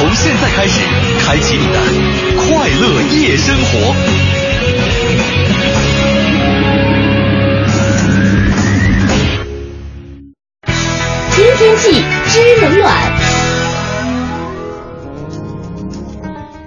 从现在开始，开启你的快乐夜生活。知天气，知冷暖。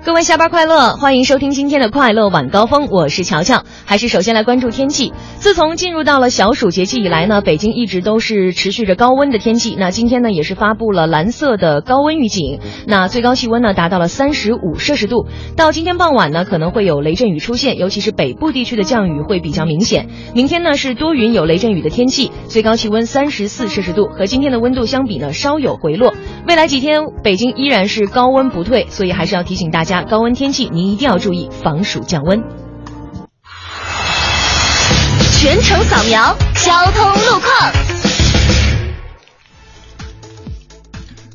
各位下班快乐，欢迎收听今天的快乐晚高峰，我是乔乔。还是首先来关注天气。自从进入到了小暑节气以来呢，北京一直都是持续着高温的天气。那今天呢，也是发布了蓝色的高温预警。那最高气温呢，达到了三十五摄氏度。到今天傍晚呢，可能会有雷阵雨出现，尤其是北部地区的降雨会比较明显。明天呢是多云有雷阵雨的天气，最高气温三十四摄氏度，和今天的温度相比呢稍有回落。未来几天北京依然是高温不退，所以还是要提醒大家，高温天气您一定要注意防暑降温。全程扫描交通路况。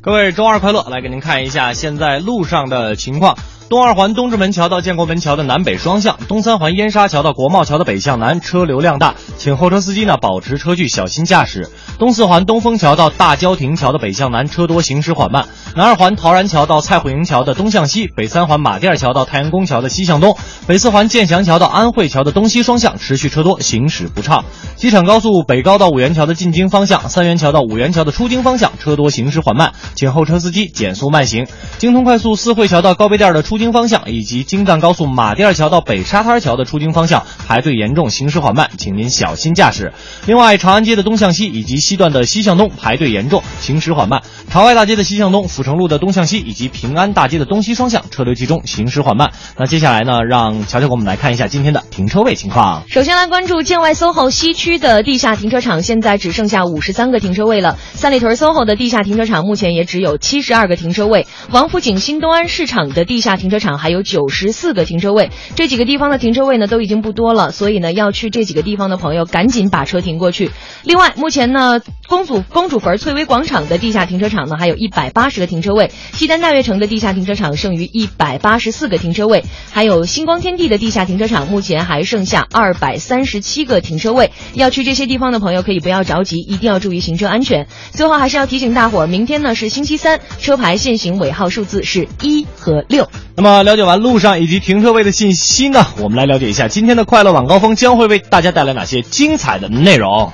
各位周二快乐，来给您看一下现在路上的情况。东二环东直门桥到建国门桥的南北双向，东三环燕莎桥到国贸桥的北向南车流量大，请后车司机呢保持车距，小心驾驶。东四环东风桥到大郊亭桥的北向南车多，行驶缓慢。南二环陶然桥到蔡慧营桥的东向西，北三环马甸桥到太阳宫桥的西向东，北四环建祥桥到安慧桥的东西双向持续车多，行驶不畅。机场高速北高到五元桥的进京方向，三元桥到五元桥的出京方向车多，行驶缓慢，请后车司机减速慢行。京通快速四惠桥到高碑店的出京方向，以及京藏高速马甸桥到北沙滩桥的出京方向排队严重，行驶缓慢，请您小心驾驶。另外，长安街的东向西以及西段的西向东排队严重，行驶缓慢。朝外大街的西向东、阜成路的东向西以及平安大街的东西双向车流集中，行驶缓慢。那接下来呢，让乔乔给我们来看一下今天的停车位情况。首先来关注建外 SOHO 西区的地下停车场，现在只剩下五十三个停车位了。三里屯 SOHO 的地下停车场目前也只有七十二个停车位。王府井新东安市场的地下停停车场还有九十四个停车位。这几个地方的停车位呢都已经不多了，所以呢要去这几个地方的朋友赶紧把车停过去。另外，目前呢公主公主坟翠微广场的地下停车场呢还有一百八十个停车位。西单大悦城的地下停车场剩余一百八十四个停车位，还有星光天地的地下停车场目前还剩下二百三十七个停车位。要去这些地方的朋友可以不要着急，一定要注意行车安全。最后还是要提醒大伙儿，明天呢是星期三，车牌限行尾号数字是一和六。那么了解完路上以及停车位的信息呢，我们来了解一下今天的快乐晚高峰将会为大家带来哪些精彩的内容。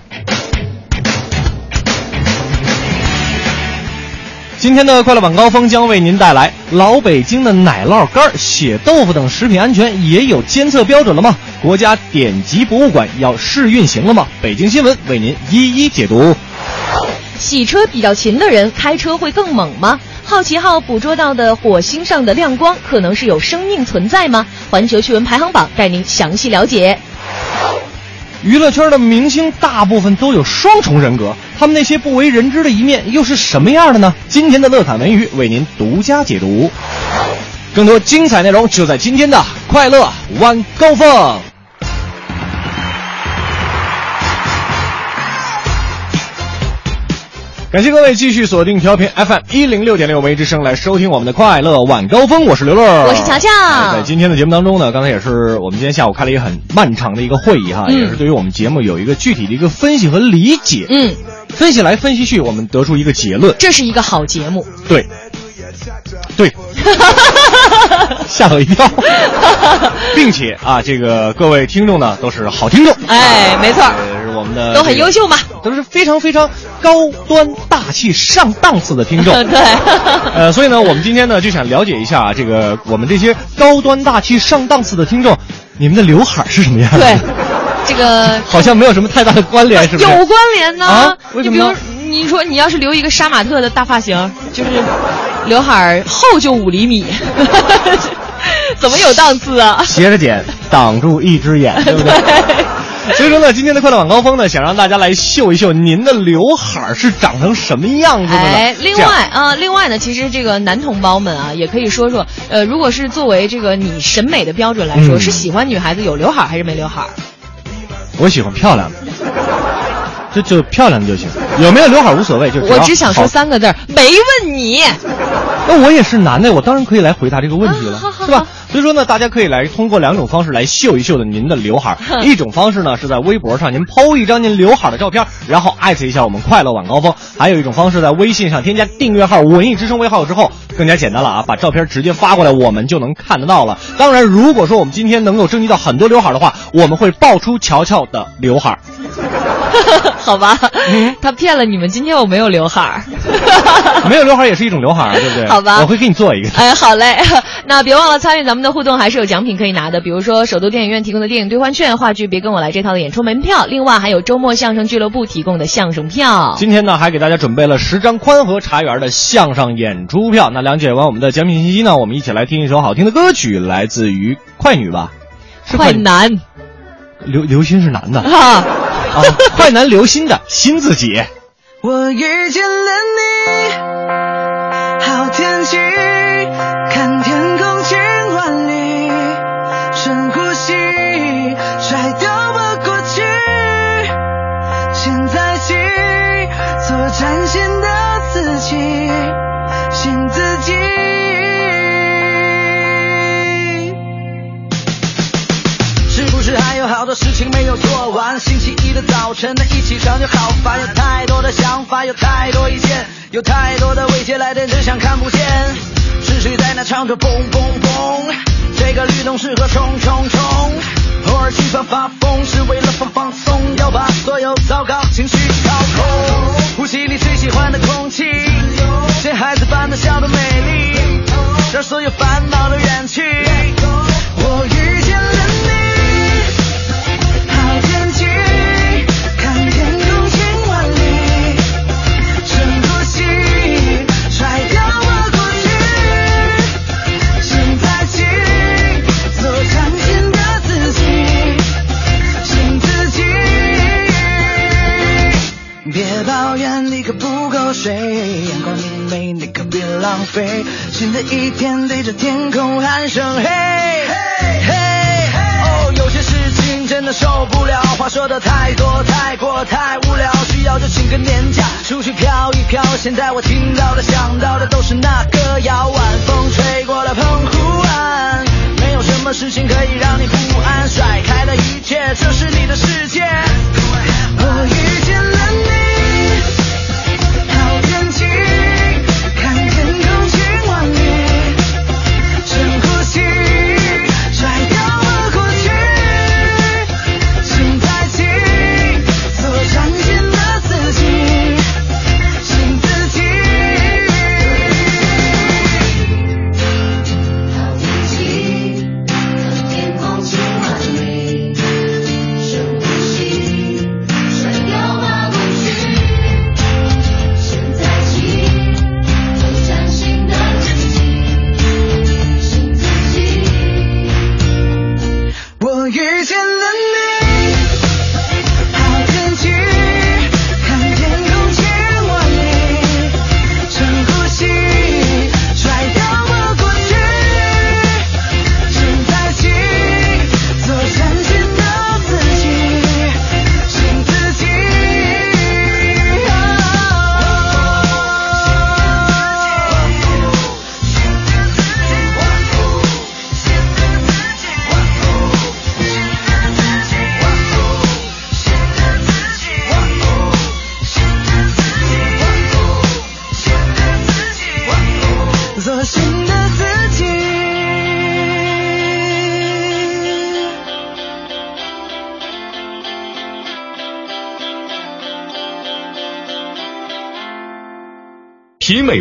今天的快乐晚高峰将为您带来老北京的奶酪干、血豆腐等食品安全也有监测标准了吗？国家典籍博物馆要试运行了吗？北京新闻为您一一解读。洗车比较勤的人开车会更猛吗？好奇号捕捉到的火星上的亮光可能是有生命存在吗？环球趣闻排行榜带您详细了解。娱乐圈的明星大部分都有双重人格，他们那些不为人知的一面又是什么样的呢？今天的乐侃文娱为您独家解读。更多精彩内容就在今天的快乐晚高峰。感谢各位继续锁定调频 FM 一零六点六微之声来收听我们的快乐晚高峰，我是刘乐，我是乔乔。在今天的节目当中呢，刚才也是我们今天下午开了一个很漫长的一个会议哈，嗯。也是对于我们节目有一个具体的一个分析和理解。嗯，分析来分析去，我们得出一个结论，这是一个好节目。对，对，吓我一跳，并且啊，这个各位听众呢都是好听众，哎，没错，我们的都很优秀嘛。都是非常非常高端大气上档次的听众。对，呃，所以呢，我们今天呢就想了解一下这个我们这些高端大气上档次的听众，你们的刘海是什么样的？对，这个好像没有什么太大的关联，是不是？有关联呢。啊为什么呢就比如你说你要是留一个杀马特的大发型，就是刘海厚就五厘米，怎么有档次啊？斜着剪，挡住一只眼，对不对？所以说呢，今天的快乐晚高峰呢，想让大家来秀一秀您的刘海儿是长成什么样子的呢？哎，另外啊、另外呢，其实这个男同胞们啊，也可以说说，呃，如果是作为这个你审美的标准来说，嗯是喜欢女孩子有刘海儿还是没刘海儿？我喜欢漂亮的，就就漂亮的就行，有没有刘海无所谓，就我只想说三个字儿，没问你。那我也是男的，我当然可以来回答这个问题了，是吧好？所以说呢，大家可以来通过两种方式来秀一秀的您的刘海儿。一种方式呢是在微博上您剖一张您刘海儿的照片，然后艾特一下我们快乐晚高峰；还有一种方式在微信上添加订阅号“文艺之声”微号之后，更加简单了啊，把照片直接发过来，我们就能看得到了。当然，如果说我们今天能够征集到很多刘海儿的话，我们会爆出乔乔的刘海儿。好吧，他骗了你们。今天我没有刘海儿。没有刘海儿也是一种刘海儿啊，对不对？好吧我会给你做一个。哎，好嘞，那别忘了参与咱们的互动，还是有奖品可以拿的，比如说首都电影院提供的电影兑换券、话剧《别跟我来》这套的演出门票，另外还有周末相声俱乐部提供的相声票。今天呢，还给大家准备了十张宽和茶园的相声演出票。那了解完我们的奖品信息呢，我们一起来听一首好听的歌曲，来自于快女吧，是快男刘刘鑫是男的 啊，啊！快男刘鑫的新自己。我遇见了你，好天气，看天做崭新的自己，新自己。是不是还有好多事情没有做完？星期一的早晨的一起床就好烦，有太多的想法，有太多意见，有太多的未接来电只想看不见。是谁在那唱着嘣嘣嘣？这个律动适合冲冲冲。偶尔心脏发疯是为了放放松，要把所有糟糕情绪掏空。呼吸你最喜欢的空气，像孩子般的笑的美丽，现在我听到的、想到的都是那歌谣，啊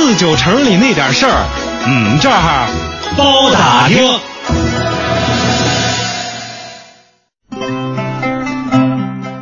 四九城里那点事儿，嗯，这儿包打听。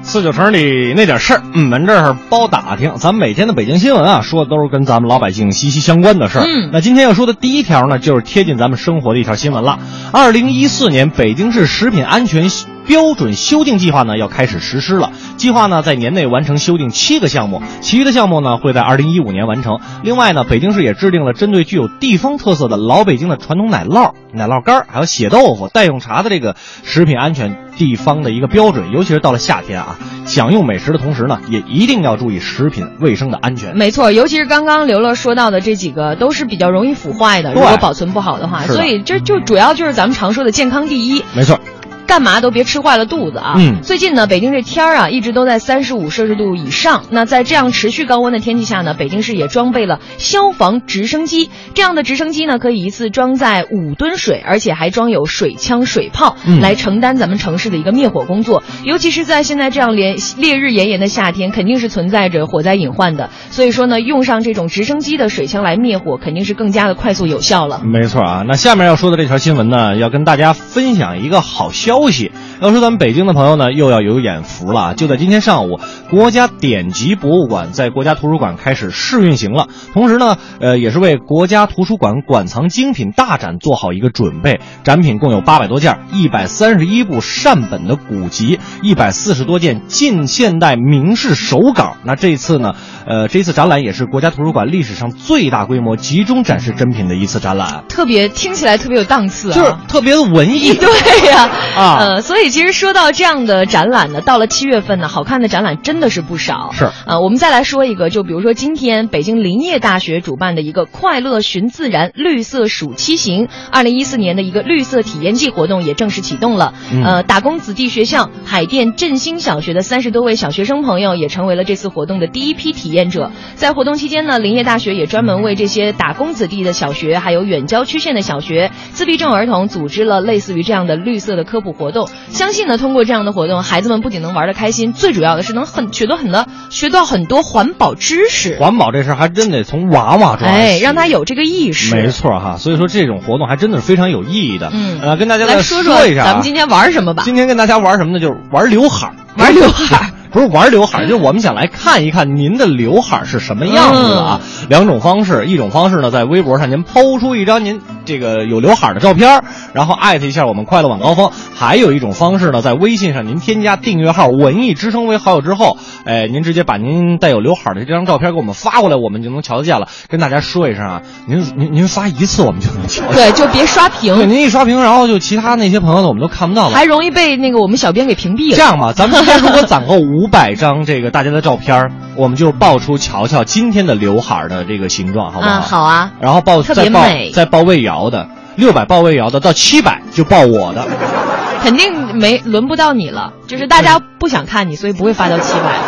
四九城里那点事儿，嗯，咱这儿包打听。咱们每天的北京新闻啊，说的都是跟咱们老百姓息息相关的事儿。嗯那今天要说的第一条呢，就是贴近咱们生活的一条新闻了。二零一四年北京市食品安全标准修订计划呢要开始实施了。计划呢在年内完成修订七个项目，其余的项目呢会在二零一五年完成。另外呢，北京市也制定了针对具有地方特色的老北京的传统奶酪、奶酪干儿，还有血豆腐、代用茶的这个食品安全地方的一个标准。尤其是到了夏天啊，享用美食的同时呢，也一定要注意食品卫生的安全。没错，尤其是刚刚刘乐说到的这几个，都是比较容易腐坏的，如果保存不好的话，的所以这就主要就是咱们常说的健康第一。没错。干嘛都别吃坏了肚子啊！嗯最近呢，北京这天儿啊，一直都在三十五摄氏度以上。那在这样持续高温的天气下呢，北京市也装备了消防直升机。这样的直升机呢，可以一次装载五吨水，而且还装有水枪、水炮，嗯来承担咱们城市的一个灭火工作。尤其是在现在这样连烈日炎炎的夏天，肯定是存在着火灾隐患的。所以说呢，用上这种直升机的水枪来灭火，肯定是更加的快速有效了。没错啊，那下面要说的这条新闻呢，要跟大家分享一个好消消息要说咱们北京的朋友呢，又要有眼福了啊！就在今天上午，国家典籍博物馆在国家图书馆开始试运行了，同时呢，呃，也是为国家图书馆馆藏精品大展做好一个准备。展品共有八百多件，一百三十一部善本的古籍，一百四十多件近现代名士手稿。那这次呢，呃，这次展览也是国家图书馆历史上最大规模集中展示珍品的一次展览。特别听起来特别有档次啊，就是特别的文艺，对呀、啊呃，所以其实说到这样的展览呢，到了七月份呢，好看的展览真的是不少。是呃，我们再来说一个，就比如说今天北京林业大学主办的一个“快乐寻自然，绿色暑期行”，二零一四年的一个绿色体验季活动也正式启动了。嗯呃，打工子弟学校海淀振兴小学的三十多位小学生朋友也成为了这次活动的第一批体验者。在活动期间呢，林业大学也专门为这些打工子弟的小学，还有远郊区县的小学、自闭症儿童组织了类似于这样的绿色的科普活动。相信呢，通过这样的活动，孩子们不仅能玩得开心，最主要的是能很学到很多学到很多环保知识。环保这事儿还真得从娃娃抓起，哎，让他有这个意识。没错哈，所以说这种活动还真的是非常有意义的。嗯呃，跟大家再来说说一下啊咱们今天玩什么吧？今天跟大家玩什么呢？就是玩刘海儿，玩刘海儿。不是玩刘海儿，就是我们想来看一看您的刘海儿是什么样子的啊。嗯两种方式，一种方式呢，在微博上您抛出一张您这个有刘海儿的照片儿，然后艾特一下我们快乐晚高峰；还有一种方式呢，在微信上您添加订阅号“文艺之声”为好友之后，哎，您直接把您带有刘海儿的这张照片给我们发过来，我们就能瞧得见了。跟大家说一声啊，您您您发一次我们就能瞧见。对，就别刷屏对，屏，您一刷屏，然后就其他那些朋友呢，我们都看不到了。还容易被那个我们小编给屏蔽了。这样吧，咱们今天如果攒够五百张这个大家的照片，我们就爆出瞧瞧今天的刘海儿的这个形状，好不好？啊，好啊。然后爆特别美再爆魏瑶的，六百报魏瑶的，到七百就报我的。肯定没轮不到你了，就是大家不想看你，所以不会发到七百。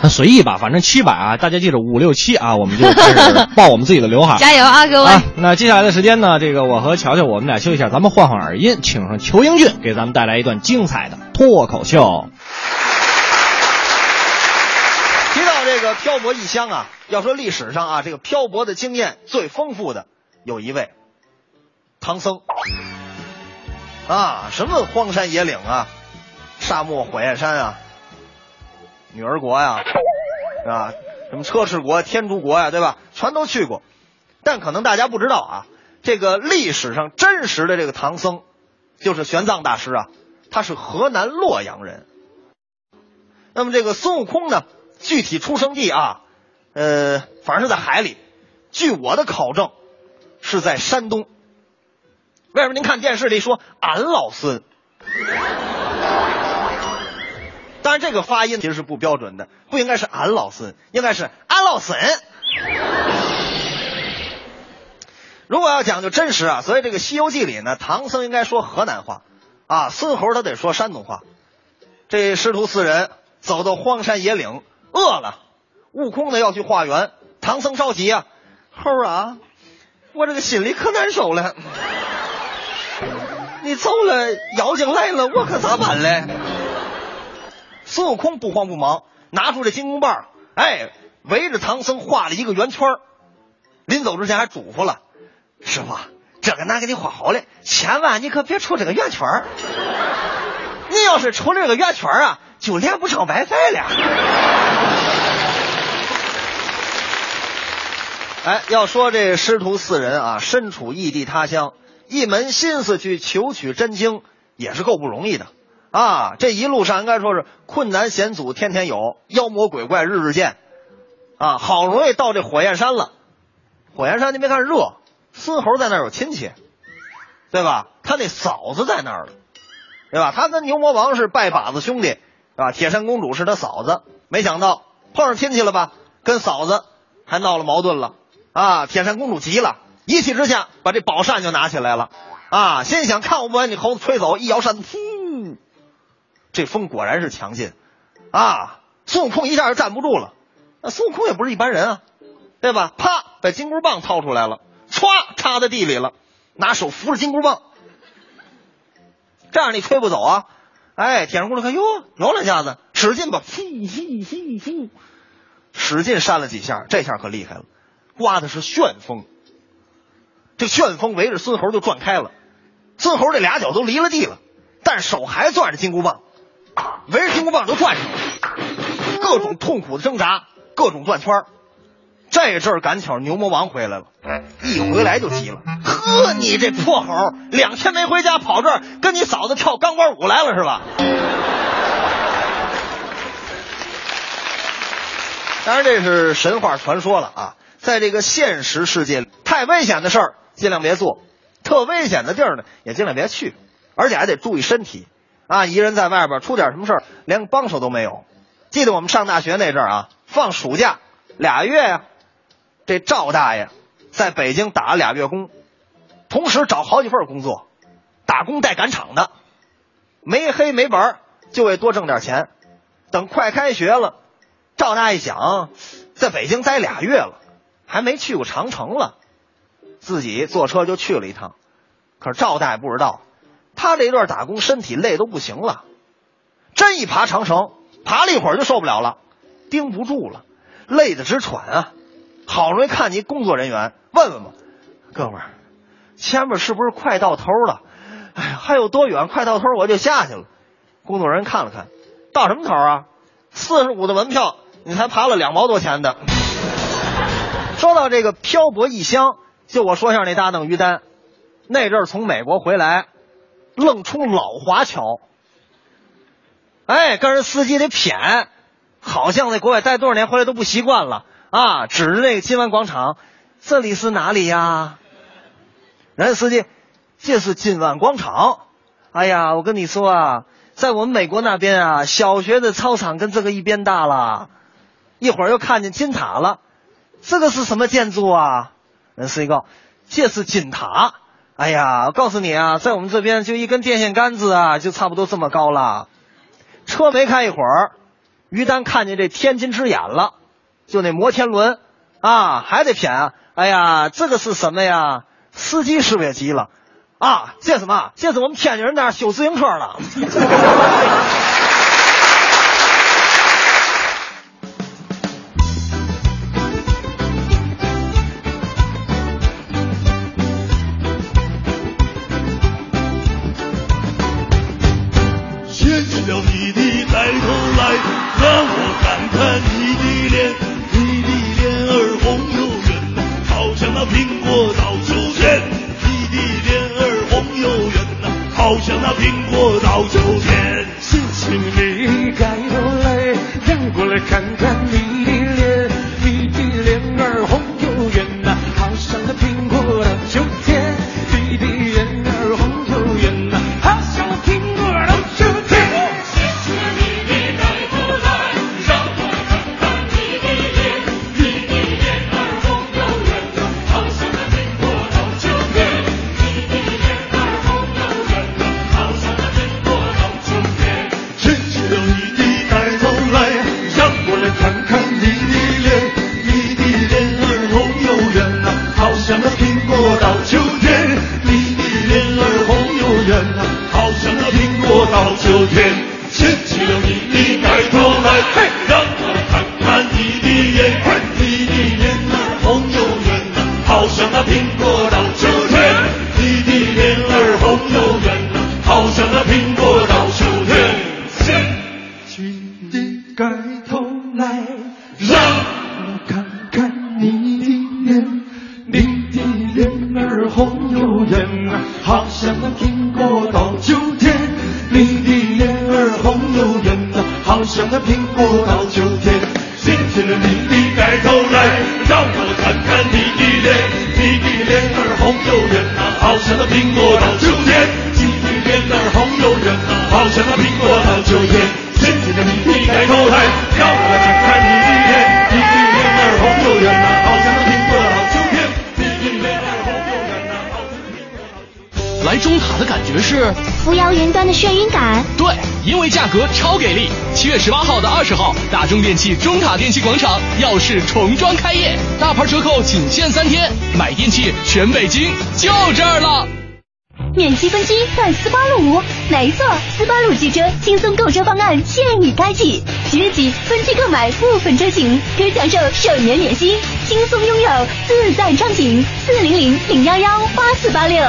那随意吧，反正七百啊，大家记着五六七啊，我们就开始 报我们自己的刘海。加油啊，各位！啊，那接下来的时间呢，这个我和乔乔我们俩休息一下，咱们换换耳音，请上裘英俊给咱们带来一段精彩的脱口秀。提到这个漂泊异乡啊，要说历史上啊，这个漂泊的经验最丰富的有一位唐僧啊，什么荒山野岭啊，沙漠火焰山啊，女儿国呀、啊，什么车迟国、天竺国呀、对吧？全都去过。但可能大家不知道啊，这个历史上真实的这个唐僧，就是玄奘大师啊，他是河南洛阳人。那么这个孙悟空呢，具体出生地啊，呃，反正是在海里。据我的考证，是在山东。为什么您看电视里说俺老孙？但是，这个发音其实是不标准的，不应该是俺老孙，应该是俺老孙。如果要讲究真实啊，所以这个《西游记》里呢，唐僧应该说河南话，啊，孙猴他得说山东话。这师徒四人走到荒山野岭，饿了，悟空呢要去化缘，唐僧着急啊，猴啊，我这个心里可难受了。你走了，妖精来了，我可咋办嘞？孙悟空不慌不忙，拿出这金箍棒，哎，围着唐僧画了一个圆圈临走之前还嘱咐了：“师傅，这个拿给你画好了，千万你可别出这个圆圈你要是出了这个圆圈啊，就连不上 WiFi 了。”哎，要说这师徒四人啊，身处异地他乡。一门心思去求取真经，也是够不容易的啊！这一路上应该说是困难险阻天天有，妖魔鬼怪日日见啊！好容易到这火焰山了，火焰山你别看热，孙猴在那儿有亲戚，对吧？他那嫂子在那儿了，对吧？他跟牛魔王是拜把子兄弟，啊？铁扇公主是他嫂子，没想到碰上亲戚了吧？跟嫂子还闹了矛盾了啊！铁扇公主急了。一气之下，把这宝扇就拿起来了，啊，心想看我不把你猴子吹走，一摇扇子，呼，这风果然是强劲，啊，孙悟空一下就站不住了。那孙悟空也不是一般人啊，对吧？啪，把金箍棒掏出来了，歘，插在地里了，拿手扶着金箍棒，这样你吹不走啊。哎，铁扇公主看，哟，有两下子，使劲吧，呼呼呼呼，使劲扇了几下，这下可厉害了，刮的是旋风。这旋风围着孙猴就转开了，孙猴这俩脚都离了地了，但手还攥着金箍棒，围着金箍棒就转上了，各种痛苦的挣扎，各种转圈这阵儿赶巧牛魔王回来了，一回来就急了，呵，你这破猴，两天没回家，跑这儿跟你嫂子跳钢管舞来了是吧？当然这是神话传说了啊，在这个现实世界里，太危险的事儿。尽量别做，特危险的地儿呢，也尽量别去，而且还得注意身体啊！一人在外边出点什么事儿，连个帮手都没有。记得我们上大学那阵儿啊，放暑假俩月呀，这赵大爷在北京打了俩月工，同时找好几份工作，打工带赶场的，没黑没白就为多挣点钱。等快开学了，赵大爷想，在北京待俩月了，还没去过长城了。自己坐车就去了一趟，可是赵大爷不知道，他这一段打工身体累都不行了，真一爬长城，爬了一会儿就受不了了，盯不住了，累得直喘啊！好容易看见工作人员，问问吧，哥们儿，前面是不是快到头了？哎，还有多远？快到头我就下去了。工作人员看了看，到什么头啊？四十五的门票，你才爬了两毛多钱的。说到这个漂泊异乡。就我说一下那搭档于丹，那阵儿从美国回来，愣冲老华侨，哎，跟人司机得谝，好像在国外待多少年回来都不习惯了啊！指着那个金湾广场，这里是哪里呀？人家司机，这是金湾广场。哎呀，我跟你说啊，在我们美国那边啊，小学的操场跟这个一边大了，一会儿又看见金塔了，这个是什么建筑啊？人司机告，这是金塔。哎呀，我告诉你啊，在我们这边就一根电线杆子啊，就差不多这么高了。车没开一会儿，于丹看见这天津之眼了，就那摩天轮啊，还得谝啊。哎呀，这个是什么呀？司机是不是也急了？啊，这什么？这是我们天津人那修自行车了。的盖头来，让我看看你的脸，你的脸儿红又圆啊，好像那苹果到秋天。你的脸儿红又圆啊，好像那苹果到秋天。来中塔的感觉是扶摇云端的眩晕感。对，因为价格超给力。七月十八号到二十号，大中电器中塔电器广场耀世重装开业，大牌折扣仅限三天，买电器全北京就这儿了。免息分期换斯巴鲁五，没错，斯巴鲁汽车轻松购车方案现已开启，即日起分期购买部分车型，可享受首年免息，轻松拥有自在畅行。四零零零幺幺八四八六。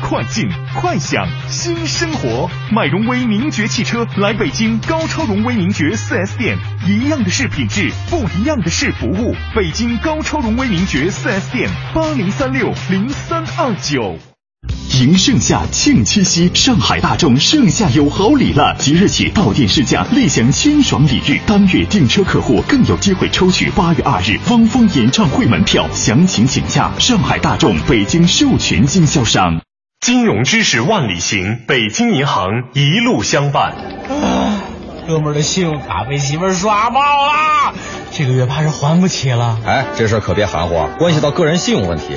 快进快享新生活，买荣威名爵汽车来北京高超荣威名爵 4S 店，一样的是品质，不一样的是服务。北京高超荣威名爵 4S 店，八零三六零三二九。迎盛夏，庆七夕，上海大众盛夏有好礼了！即日起到店试驾，立享清爽礼遇。当月订车客户更有机会抽取八月二日汪峰演唱会门票，详情请假上海大众北京授权经销商。金融知识万里行，北京银行一路相伴。啊，哥们儿的信用卡被媳妇儿刷爆了，这个月怕是还不起了。哎，这事儿可别含糊，关系到个人信用问题。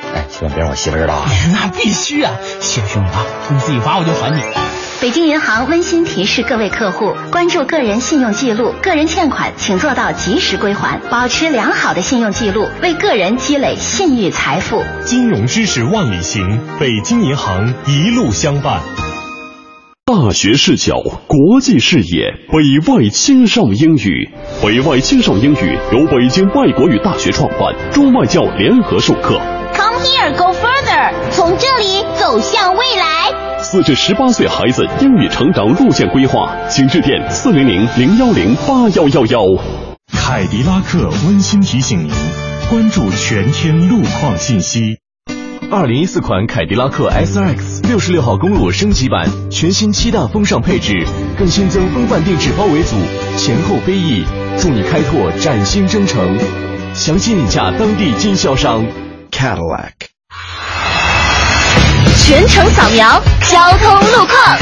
哎，千万别让我媳妇知道啊。那必须啊！谢谢兄弟啊，你自己发我就还你。北京银行温馨提示各位客户：关注个人信用记录，个人欠款请做到及时归还，保持良好的信用记录，为个人积累信誉财富。金融知识万里行，北京银行一路相伴。大学视角，国际视野，北外青少英语。北外青少英语由北京外国语大学创办，中外教联合授课。Come here, go further，从这里走向未来。四至十八岁孩子英语成长路线规划，请致电四零零零幺零八幺幺幺。凯迪拉克温馨提醒您，关注全天路况信息。二零一四款凯迪拉克 SRX 六十六号公路升级版，全新七大风尚配置，更新增风范定制包围组，前后飞翼，助你开拓崭新征程。详细领价当地经销商 Cadillac。全程扫描交通路况。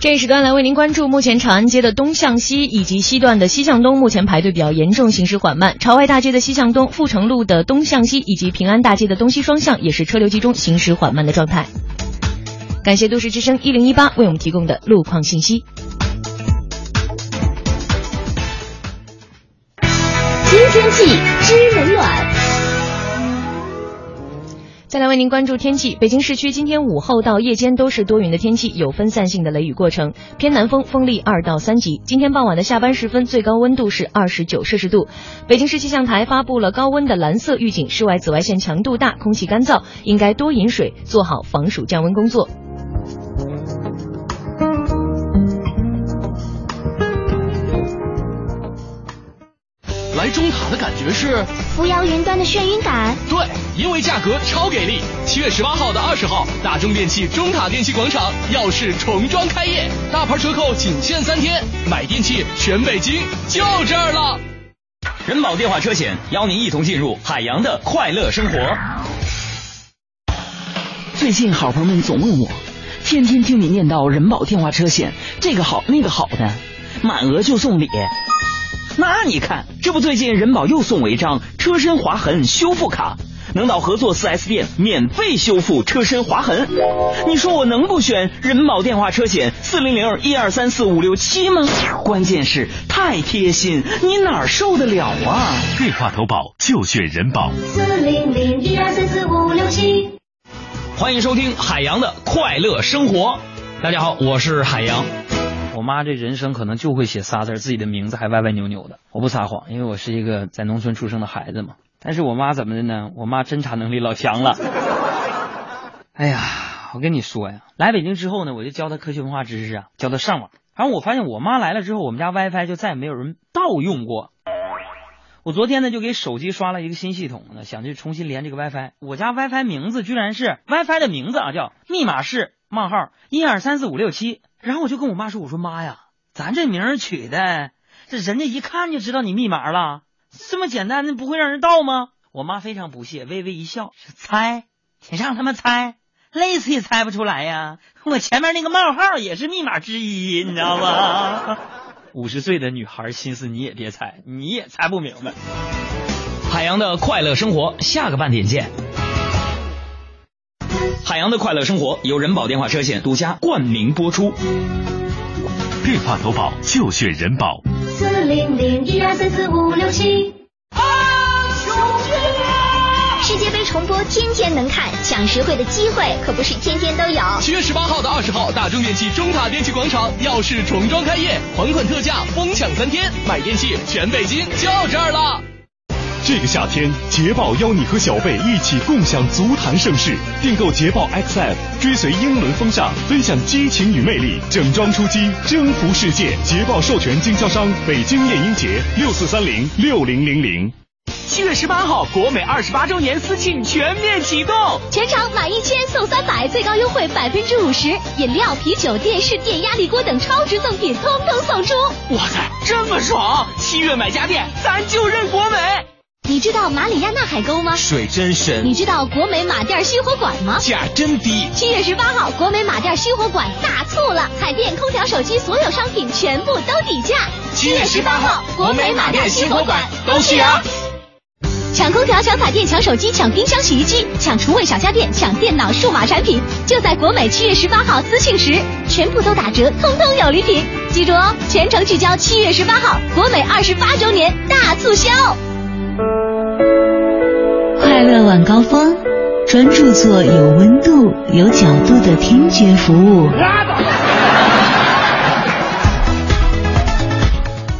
这一时段来为您关注，目前长安街的东向西以及西段的西向东，目前排队比较严重，行驶缓慢。朝外大街的西向东、阜成路的东向西以及平安大街的东西双向也是车流集中、行驶缓慢的状态。感谢都市之声一零一八为我们提供的路况信息。新天气知冷暖。再来为您关注天气，北京市区今天午后到夜间都是多云的天气，有分散性的雷雨过程，偏南风，风力二到三级。今天傍晚的下班时分，最高温度是二十九摄氏度。北京市气象台发布了高温的蓝色预警，室外紫外线强度大，空气干燥，应该多饮水，做好防暑降温工作。来中塔的感觉是扶摇云端的眩晕感。对，因为价格超给力。七月十八号到二十号，大中电器中塔电器广场耀世重装开业，大牌折扣仅限三天，买电器全北京就这儿了。人保电话车险邀您一同进入海洋的快乐生活。最近好朋友们总问我，天天听你念叨人保电话车险这个好那个好的，满额就送礼。那你看，这不最近人保又送我一张车身划痕修复卡，能到合作 4S 店免费修复车身划痕。你说我能不选人保电话车险四零零一二三四五六七吗？关键是太贴心，你哪儿受得了啊？电话投保就选人保。四零零一二三四五六七。欢迎收听海洋的快乐生活。大家好，我是海洋。我妈这人生可能就会写仨字，自己的名字还歪歪扭扭的。我不撒谎，因为我是一个在农村出生的孩子嘛。但是我妈怎么的呢？我妈侦查能力老强了。哎呀，我跟你说呀，来北京之后呢，我就教她科学文化知识啊，教她上网。然后我发现我妈来了之后，我们家 WiFi 就再也没有人盗用过。我昨天呢就给手机刷了一个新系统呢，想去重新连这个 WiFi。我家 WiFi 名字居然是 WiFi 的名字啊，叫密码是冒号一二三四五六七。然后我就跟我妈说：“我说妈呀，咱这名儿取的，这人家一看就知道你密码了，这么简单，那不会让人盗吗？”我妈非常不屑，微微一笑：“猜，你让他们猜，累死也猜不出来呀！我前面那个冒号也是密码之一，你知道吗？” 五十岁的女孩心思你也别猜，你也猜不明白。海洋的快乐生活，下个半点见。海洋的快乐生活由人保电话车险独家冠名播出。电话投保就选人保。四零零一二三四五六七。世界杯重播天天能看，抢实惠的机会可不是天天都有。七月十八号到二十号，大中电器中塔电器广场耀世重装开业，还款特价，疯抢三天，买电器全北京就这儿了。这个夏天，捷豹邀你和小贝一起共享足坛盛世。订购捷豹 XF，追随英伦风尚，分享激情与魅力，整装出击，征服世界。捷豹授权经销商北京燕英杰六四三零六零零零。七月十八号，国美二十八周年私庆全面启动，全场满一千送三百，最高优惠百分之五十，饮料、啤酒、电视、电压力锅等超值赠品通通送出。哇塞，这么爽！七月买家电，咱就认国美。你知道马里亚纳海沟吗？水真深。你知道国美马甸新火馆吗？价真低。七月十八号，国美马甸新火馆大促了，彩电空调、手机所有商品全部都底价。七月十八号，国美马甸新火馆恭喜啊！抢空调、抢彩电、抢手机、抢冰箱、洗衣机、抢厨卫小家电、抢电脑、数码产品，就在国美七月十八号私信时，全部都打折，通通有礼品。记住哦，全程聚焦七月十八号，国美二十八周年大促销。快乐晚高峰，专注做有温度、有角度的听觉服务。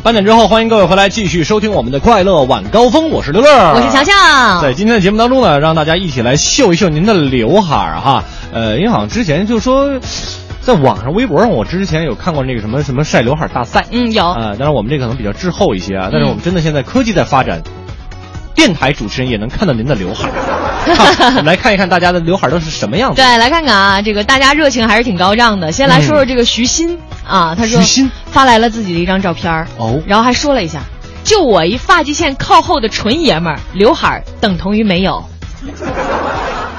八点之后，欢迎各位回来继续收听我们的快乐晚高峰，我是刘乐，我是乔乔。在今天的节目当中呢，让大家一起来秀一秀您的刘海儿哈。呃，因为好像之前就说，在网上微博上，我之前有看过那个什么什么晒刘海大赛，嗯，有啊、当然我们这可能比较滞后一些啊，但是我们真的现在科技在发展，电台主持人也能看到您的刘海 我们来看一看大家的刘海都是什么样子。对，来看看啊，这个大家热情还是挺高涨的。先来说说这个徐鑫、啊，他说徐鑫发来了自己的一张照片哦，然后还说了一下，就我一发际线靠后的纯爷们儿，刘海等同于没有。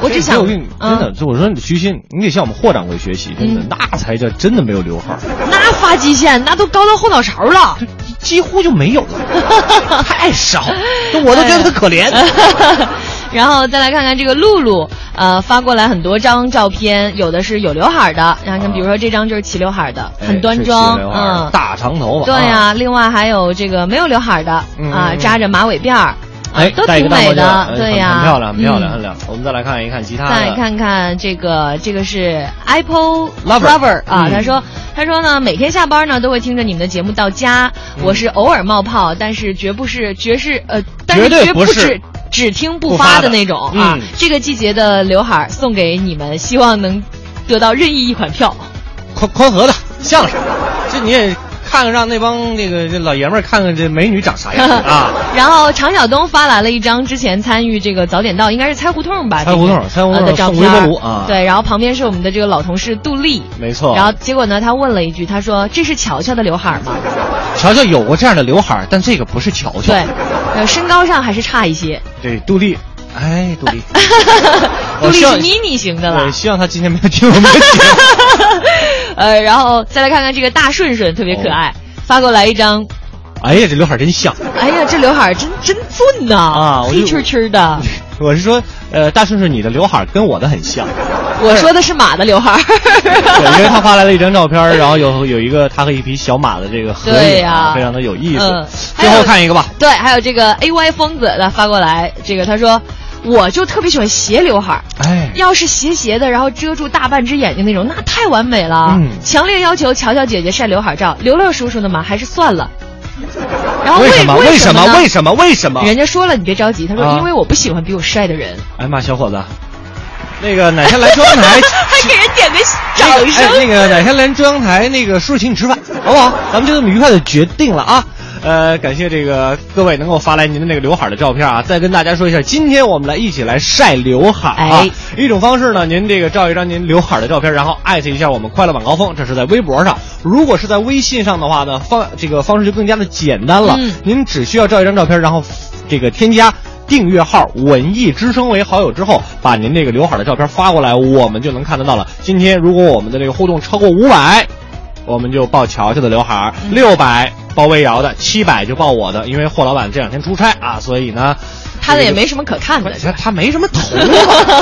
我只想真的，就我说你徐鑫，你得向我们霍掌柜学习，真的，嗯。那才叫真的没有刘海儿，那发际线那都高到后脑勺了，几乎就没有了，太少，我都觉得他可怜。然后再来看看这个露露，呃，发过来很多张照片，有的是有刘海的，然后看，比如说这张就是齐刘海的，很端庄，嗯，大长头发，对呀、另外还有这个没有刘海的，嗯啊，扎着马尾辫儿，哎，都挺美的对呀。很很漂亮，很漂亮，嗯。很亮。我们再来看一看其他的，再看看这个，这个是 Apple Lover 啊，嗯。他说他说呢，每天下班呢都会听着你们的节目到家，嗯。我是偶尔冒泡，但是绝不是绝是呃，但是绝不是。只只听不不发的。那种啊嗯。这个季节的刘海儿送给你们，希望能得到任意一款票。宽宽和的相声，这你也看看让那帮那个这老爷们儿看看这美女长啥样啊？然后常晓东发来了一张之前参与这个早点到，应该是猜胡同吧？猜胡同猜胡同呃的照片儿微波炉啊对，然后旁边是我们的这个老同事杜丽。没错。然后结果呢，他问了一句，他说：“这是乔乔的刘海吗乔乔有过这样的刘海，但这个不是乔？”乔。对，呃，身高上还是差一些。对，杜丽，哎，杜丽，杜丽是我希望 mini 型的对，了。希望他今天没有听我们的节目。呃，然后再来看看这个大顺顺，特别可爱，发过来一张。哎呀，这刘海儿真像。哎呀，这刘海儿真真俊呐，啊黑黢黢的。我是说，呃，大顺顺，你的刘海跟我的很像。我说的是马的刘海儿。对，因为他 发来了一张照片，然后有有一个他和一匹小马的这个合影，对呀非常的有意思。嗯最后看一个吧。对，还有这个 A Y 疯子来发过来，这个他说。我就特别喜欢斜刘海儿，哎，要是斜斜的，然后遮住大半只眼睛那种，那太完美了。嗯强烈要求乔乔姐姐晒刘海照，刘乐叔叔的嘛，还是算了。然后为什么？为什么？为什么？为什么？人家说了，你别着急。他说，啊因为我不喜欢比我帅的人。哎呀妈，小伙子，那个哪天来中央台，还给人点个掌声。哎，那个哪天来中央台，那个叔叔请你吃饭，好不好？咱们就这么愉快的决定了啊。呃，感谢这个各位能够发来您的那个刘海的照片啊！再跟大家说一下，今天我们来一起来晒刘海啊！哎一种方式呢，您这个照一张您刘海的照片，然后艾特一下我们快乐晚高峰，这是在微博上。如果是在微信上的话呢，方这个方式就更加的简单了。嗯您只需要照一张照片，然后这个添加。订阅号“文艺之声”为好友之后，把您这个刘海的照片发过来，我们就能看得到了。今天如果我们的这个互动超过五百，我们就报乔乔的刘海儿；六百报魏瑶的，七百就报我的。因为霍老板这两天出差啊，所以呢，他的也没什么可看的，他他没什么头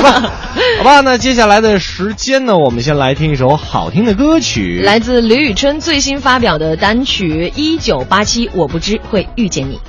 发？好吧，那接下来的时间呢，我们先来听一首好听的歌曲，来自吕宇春最新发表的单曲《一九八七》，我不知会遇见你。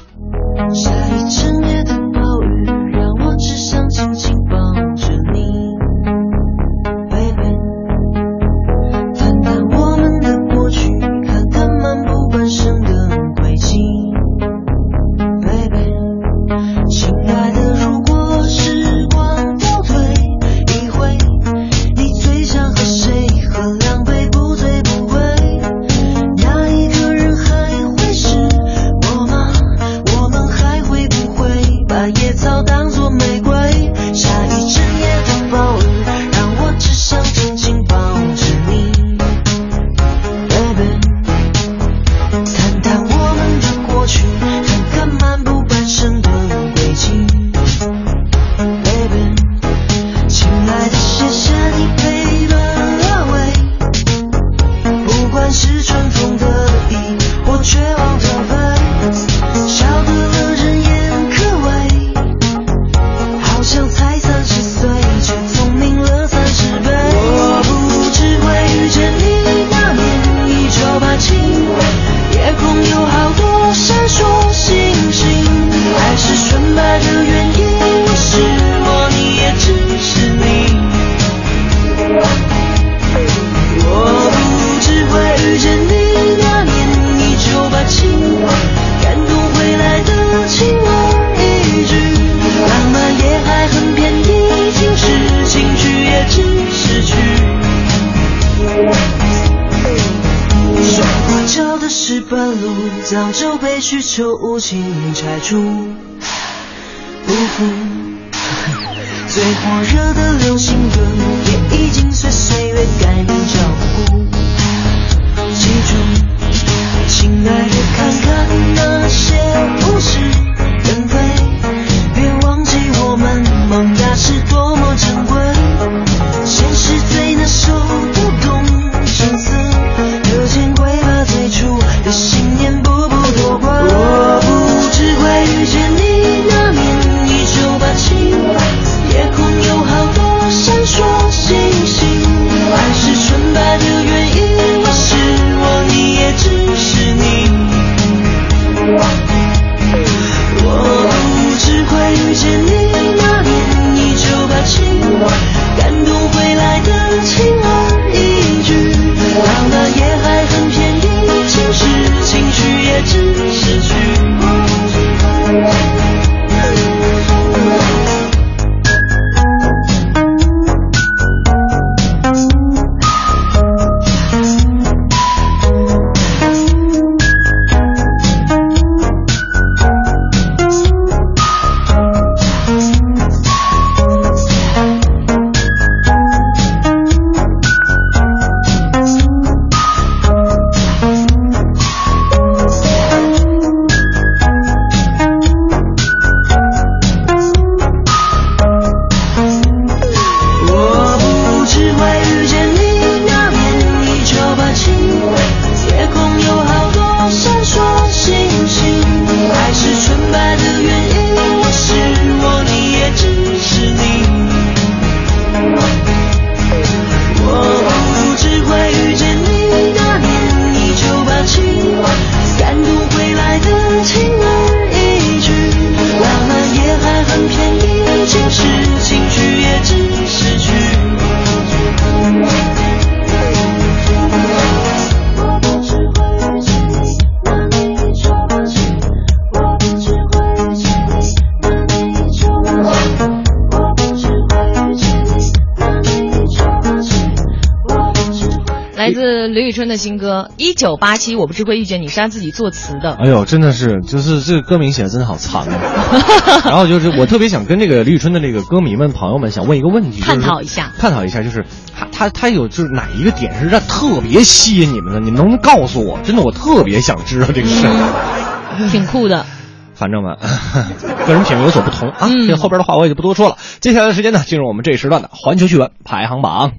自李宇春的新歌《一九八七》，我不知会遇见你，是他自己作词的。哎呦，真的是，就是这个歌名写的真的好长啊。然后就是我特别想跟这个李宇春的这个歌迷们朋友们想问一个问题，探讨一下探讨一下，就是他他他有就是哪一个点是让特别吸引你们的？你们能不能告诉我？真的，我特别想知道这个事儿。挺酷的。反正吧，个人品味有所不同啊。这后边的话我也就不多说了。接下来的时间呢，进入我们这一时段的环球趣闻排行榜。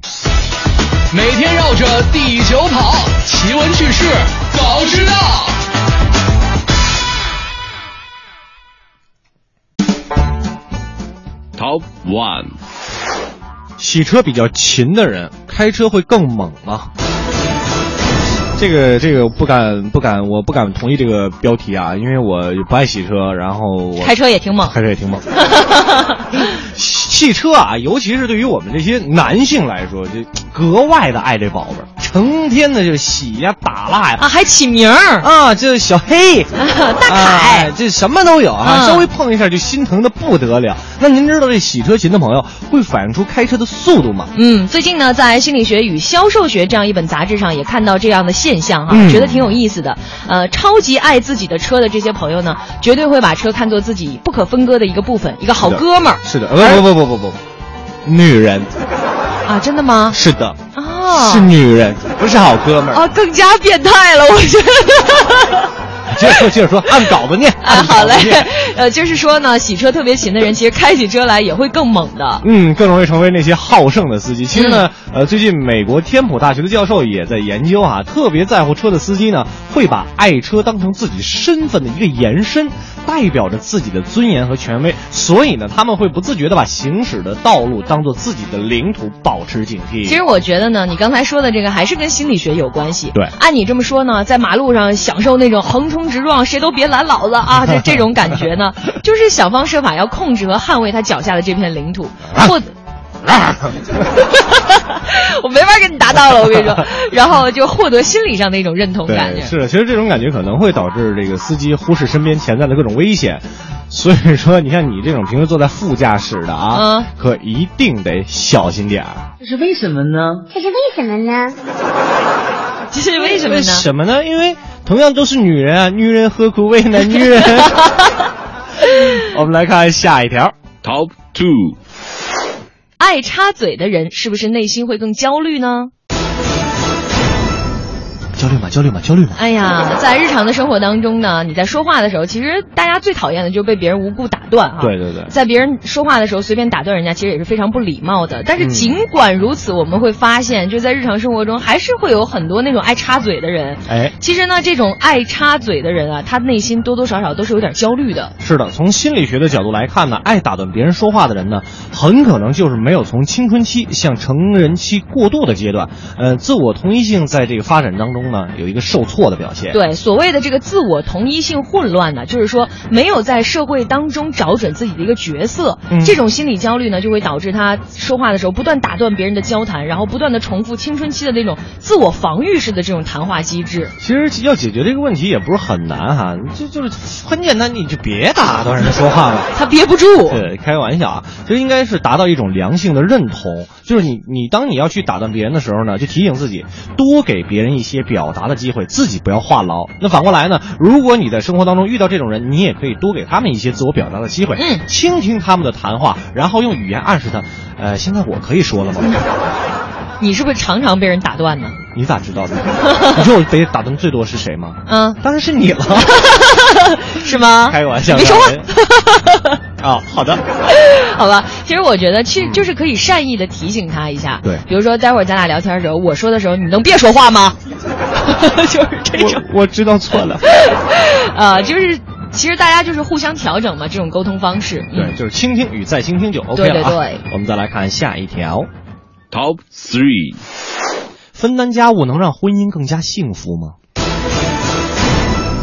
每天绕着地球跑，奇闻趣事早知道。Top One，洗车比较勤的人，开车会更猛吗？这个这个不敢不敢，我不敢同意这个标题啊，因为我不爱洗车，然后我开车也挺猛，开车也挺猛。汽车啊，尤其是对于我们这些男性来说，就格外的爱这宝贝儿，成天的就洗呀、打蜡呀，啊，还起名儿啊，这小黑、大凯，哎这什么都有啊，嗯稍微碰一下就心疼的不得了。那您知道这洗车勤的朋友会反映出开车的速度吗？嗯，最近呢，在《心理学与销售学》这样一本杂志上也看到这样的现象哈，嗯觉得挺有意思的。呃，超级爱自己的车的这些朋友呢，绝对会把车看作自己不可分割的一个部分，一个好哥们儿。是的，不不不不不不，女人啊，真的吗？是的，哦，是女人，不是好哥们儿。啊，更加变态了，我觉得。接着说，接着说，按稿子念。啊，好嘞，呃，就是说呢，洗车特别勤的人，其实开起车来也会更猛的。嗯，更容易成为那些好胜的司机。其实呢，嗯呃，最近美国天普大学的教授也在研究啊，特别在乎车的司机呢，会把爱车当成自己身份的一个延伸，代表着自己的尊严和权威。所以呢，他们会不自觉的把行驶的道路当做自己的领土，保持警惕。其实我觉得呢，你刚才说的这个还是跟心理学有关系。对按你这么说呢，在马路上享受那种横冲直撞，谁都别拦老子啊，这这种感觉呢，就是想方设法要控制和捍卫他脚下的这片领土，或。我没法跟你达到了，我跟你说，然后就获得心理上的一种认同感对，是的，其实这种感觉可能会导致这个司机忽视身边潜在的各种危险，所以说，你看你这种平时坐在副驾驶的啊，嗯可一定得小心点儿。这是为什么呢？这是为什么呢？这是为什么呢？什么呢？因为同样都是女人啊，女人何苦为难女人？我们来看下一条，Top Two，爱插嘴的人是不是内心会更焦虑呢？焦虑嘛？焦虑嘛？焦虑吗？哎呀，在日常的生活当中呢，你在说话的时候，其实大家最讨厌的就是被别人无故打断啊。对对对在别人说话的时候随便打断人家，其实也是非常不礼貌的。但是嗯尽管如此，我们会发现，就在日常生活中，还是会有很多那种爱插嘴的人。哎，其实呢，这种爱插嘴的人啊，他内心多多少少都是有点焦虑的。是的，从心理学的角度来看呢，爱打断别人说话的人呢，很可能就是没有从青春期向成人期过渡的阶段，呃，自我同一性在这个发展当中呢，有一个受挫的表现。对，所谓的这个自我同一性混乱呢，就是说没有在社会当中找准自己的一个角色。嗯这种心理焦虑呢，就会导致他说话的时候不断打断别人的交谈，然后不断的重复青春期的那种自我防御式的这种谈话机制。其实要解决这个问题也不是很难哈，就就是很简单，你就别打断人家说话了。他憋不住。对，开个玩笑啊，这应该是达到一种良性的认同，就是你你当你要去打断别人的时候呢，就提醒自己多给别人一些表达的机会，自己不要话痨。那反过来呢，如果你在生活当中遇到这种人，你也可以多给他们一些自我表达的机会，嗯，倾听他们的谈话，然后用语言暗示他，呃，现在我可以说了吗？你是不是常常被人打断呢？你咋知道的？你知道我被打断最多是谁吗？嗯，当然是你了，是吗？开个玩笑，没说话。啊、好的，好吧，其实我觉得，其实就是可以善意的提醒他一下。对比如说待会儿咱俩聊天的时候，我说的时候，你能别说话吗？就是这种。我我知道错了。啊，就是其实大家就是互相调整嘛，这种沟通方式。嗯对，就是倾听与再倾听就 OK 了、啊。对对我们再来看下一条，Top Three，分担家务能让婚姻更加幸福吗？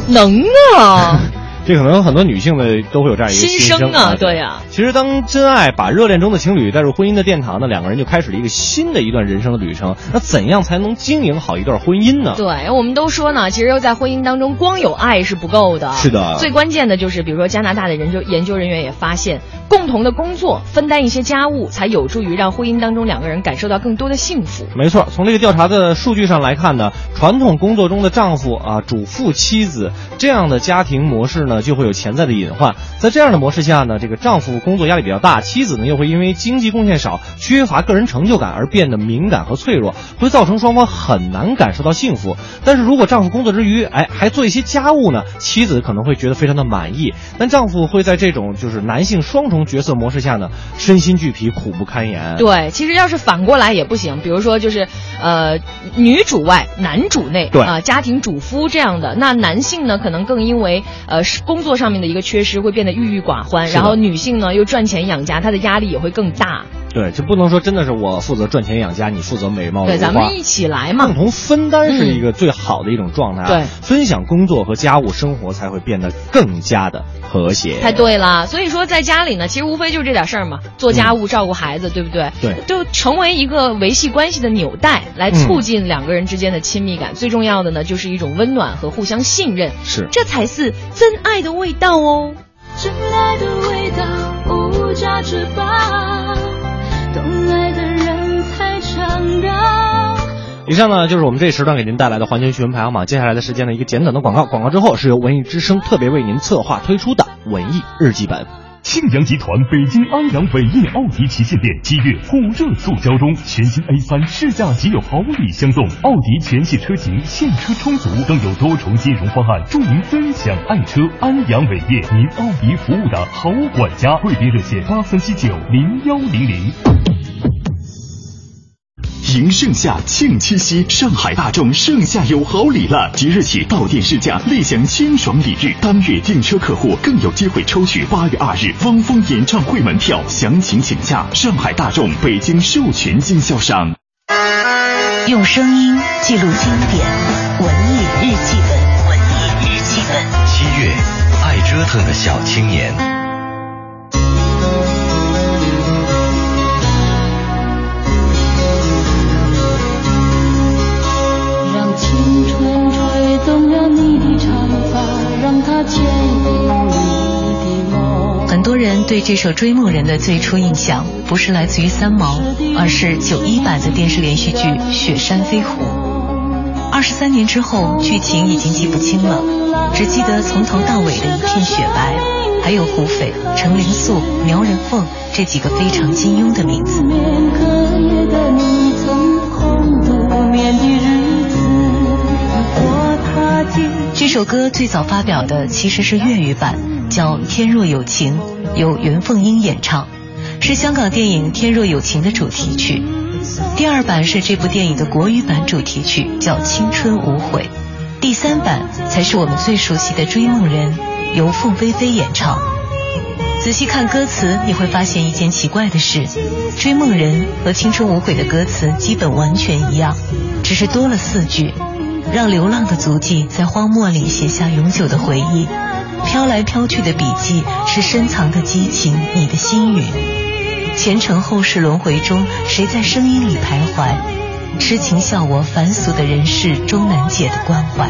能啊。这这可能很多女性的都会有这样一个心声声啊，对呀、其实，当真爱把热恋中的情侣带入婚姻的殿堂呢，两个人就开始了一个新的一段人生的旅程。那怎样才能经营好一段婚姻呢？对，我们都说呢，其实在婚姻当中，光有爱是不够的。是的最关键的就是，比如说加拿大的研究研究人员也发现，共同的工作、分担一些家务，才有助于让婚姻当中两个人感受到更多的幸福。没错，从这个调查的数据上来看呢，传统工作中的丈夫啊、主妇、妻子这样的家庭模式呢，就会有潜在的隐患。在这样的模式下呢，这个丈夫工作压力比较大，妻子呢又会因为经济贡献少、缺乏个人成就感而变得敏感和脆弱，会造成双方很难感受到幸福。但是如果丈夫工作之余，哎，还做一些家务呢，妻子可能会觉得非常的满意，但丈夫会在这种就是男性双重角色模式下呢，身心俱疲，苦不堪言。对，其实要是反过来也不行，比如说就是，呃，女主外男主内，对啊、家庭主夫这样的，那男性呢可能更因为呃是工作上面的一个缺失，会变得郁郁寡欢，然后女性呢又赚钱养家，她的压力也会更大。对，就不能说真的是我负责赚钱养家，你负责美貌对，咱们一起来嘛。共。同分担是一个最好的一种状态、啊。对。分享工作和家务，生活才会变得更加的和谐。太对了，所以说在家里呢，其实无非就是这点事儿嘛，做家务、照顾孩子，对不对？对就成为一个维系关系的纽带，来促进两个人之间的亲密感。最重要的呢，就是一种温暖和互相信任，是这才是真爱的味道哦。真爱的味道无价之宝，懂爱的人才尝到。以上呢就是我们这一时段给您带来的环球新闻排行榜。接下来的时间呢，一个简短的广告，广告之后是由文艺之声特别为您策划推出的文艺日记本。庆阳集团北京安阳伟业奥迪旗舰店七月火热促销中，全新 A 三试驾即有好礼相送，奥迪全系车型现车充足，更有多重金融方案助您分享爱车。安阳伟业，您奥迪服务的好管家，贵宾热线八三七九零幺零零。迎盛夏，庆七夕，上海大众盛夏有好礼了！即日起到店试驾，立享清爽礼遇，当月订车客户更有机会抽取八月二日汪峰演唱会门票。详情请假上海大众北京授权经销商。用声音记录经典，文艺日记本，文艺日记本。七月，爱折腾的小青年。很多人对这首《追梦人》的最初印象，不是来自于三毛，而是九一版的电视连续剧《雪山飞狐》。二十三年之后，剧情已经记不清了，只记得从头到尾的一片雪白，还有胡斐、程灵素、苗人凤这几个非常金庸的名字。这首歌最早发表的其实是粤语版，叫《天若有情》，由袁凤英演唱，是香港电影《天若有情》的主题曲。第二版是这部电影的国语版主题曲，叫《青春无悔》。第三版才是我们最熟悉的《追梦人》，由凤飞飞演唱。仔细看歌词，你会发现一件奇怪的事：《追梦人》和《青春无悔》的歌词基本完全一样，只是多了四句。让流浪的足迹在荒漠里写下永久的回忆，飘来飘去的笔记是深藏的激情，你的心语。前尘后世轮回中，谁在声音里徘徊？痴情笑我凡俗的人世终难解的关怀。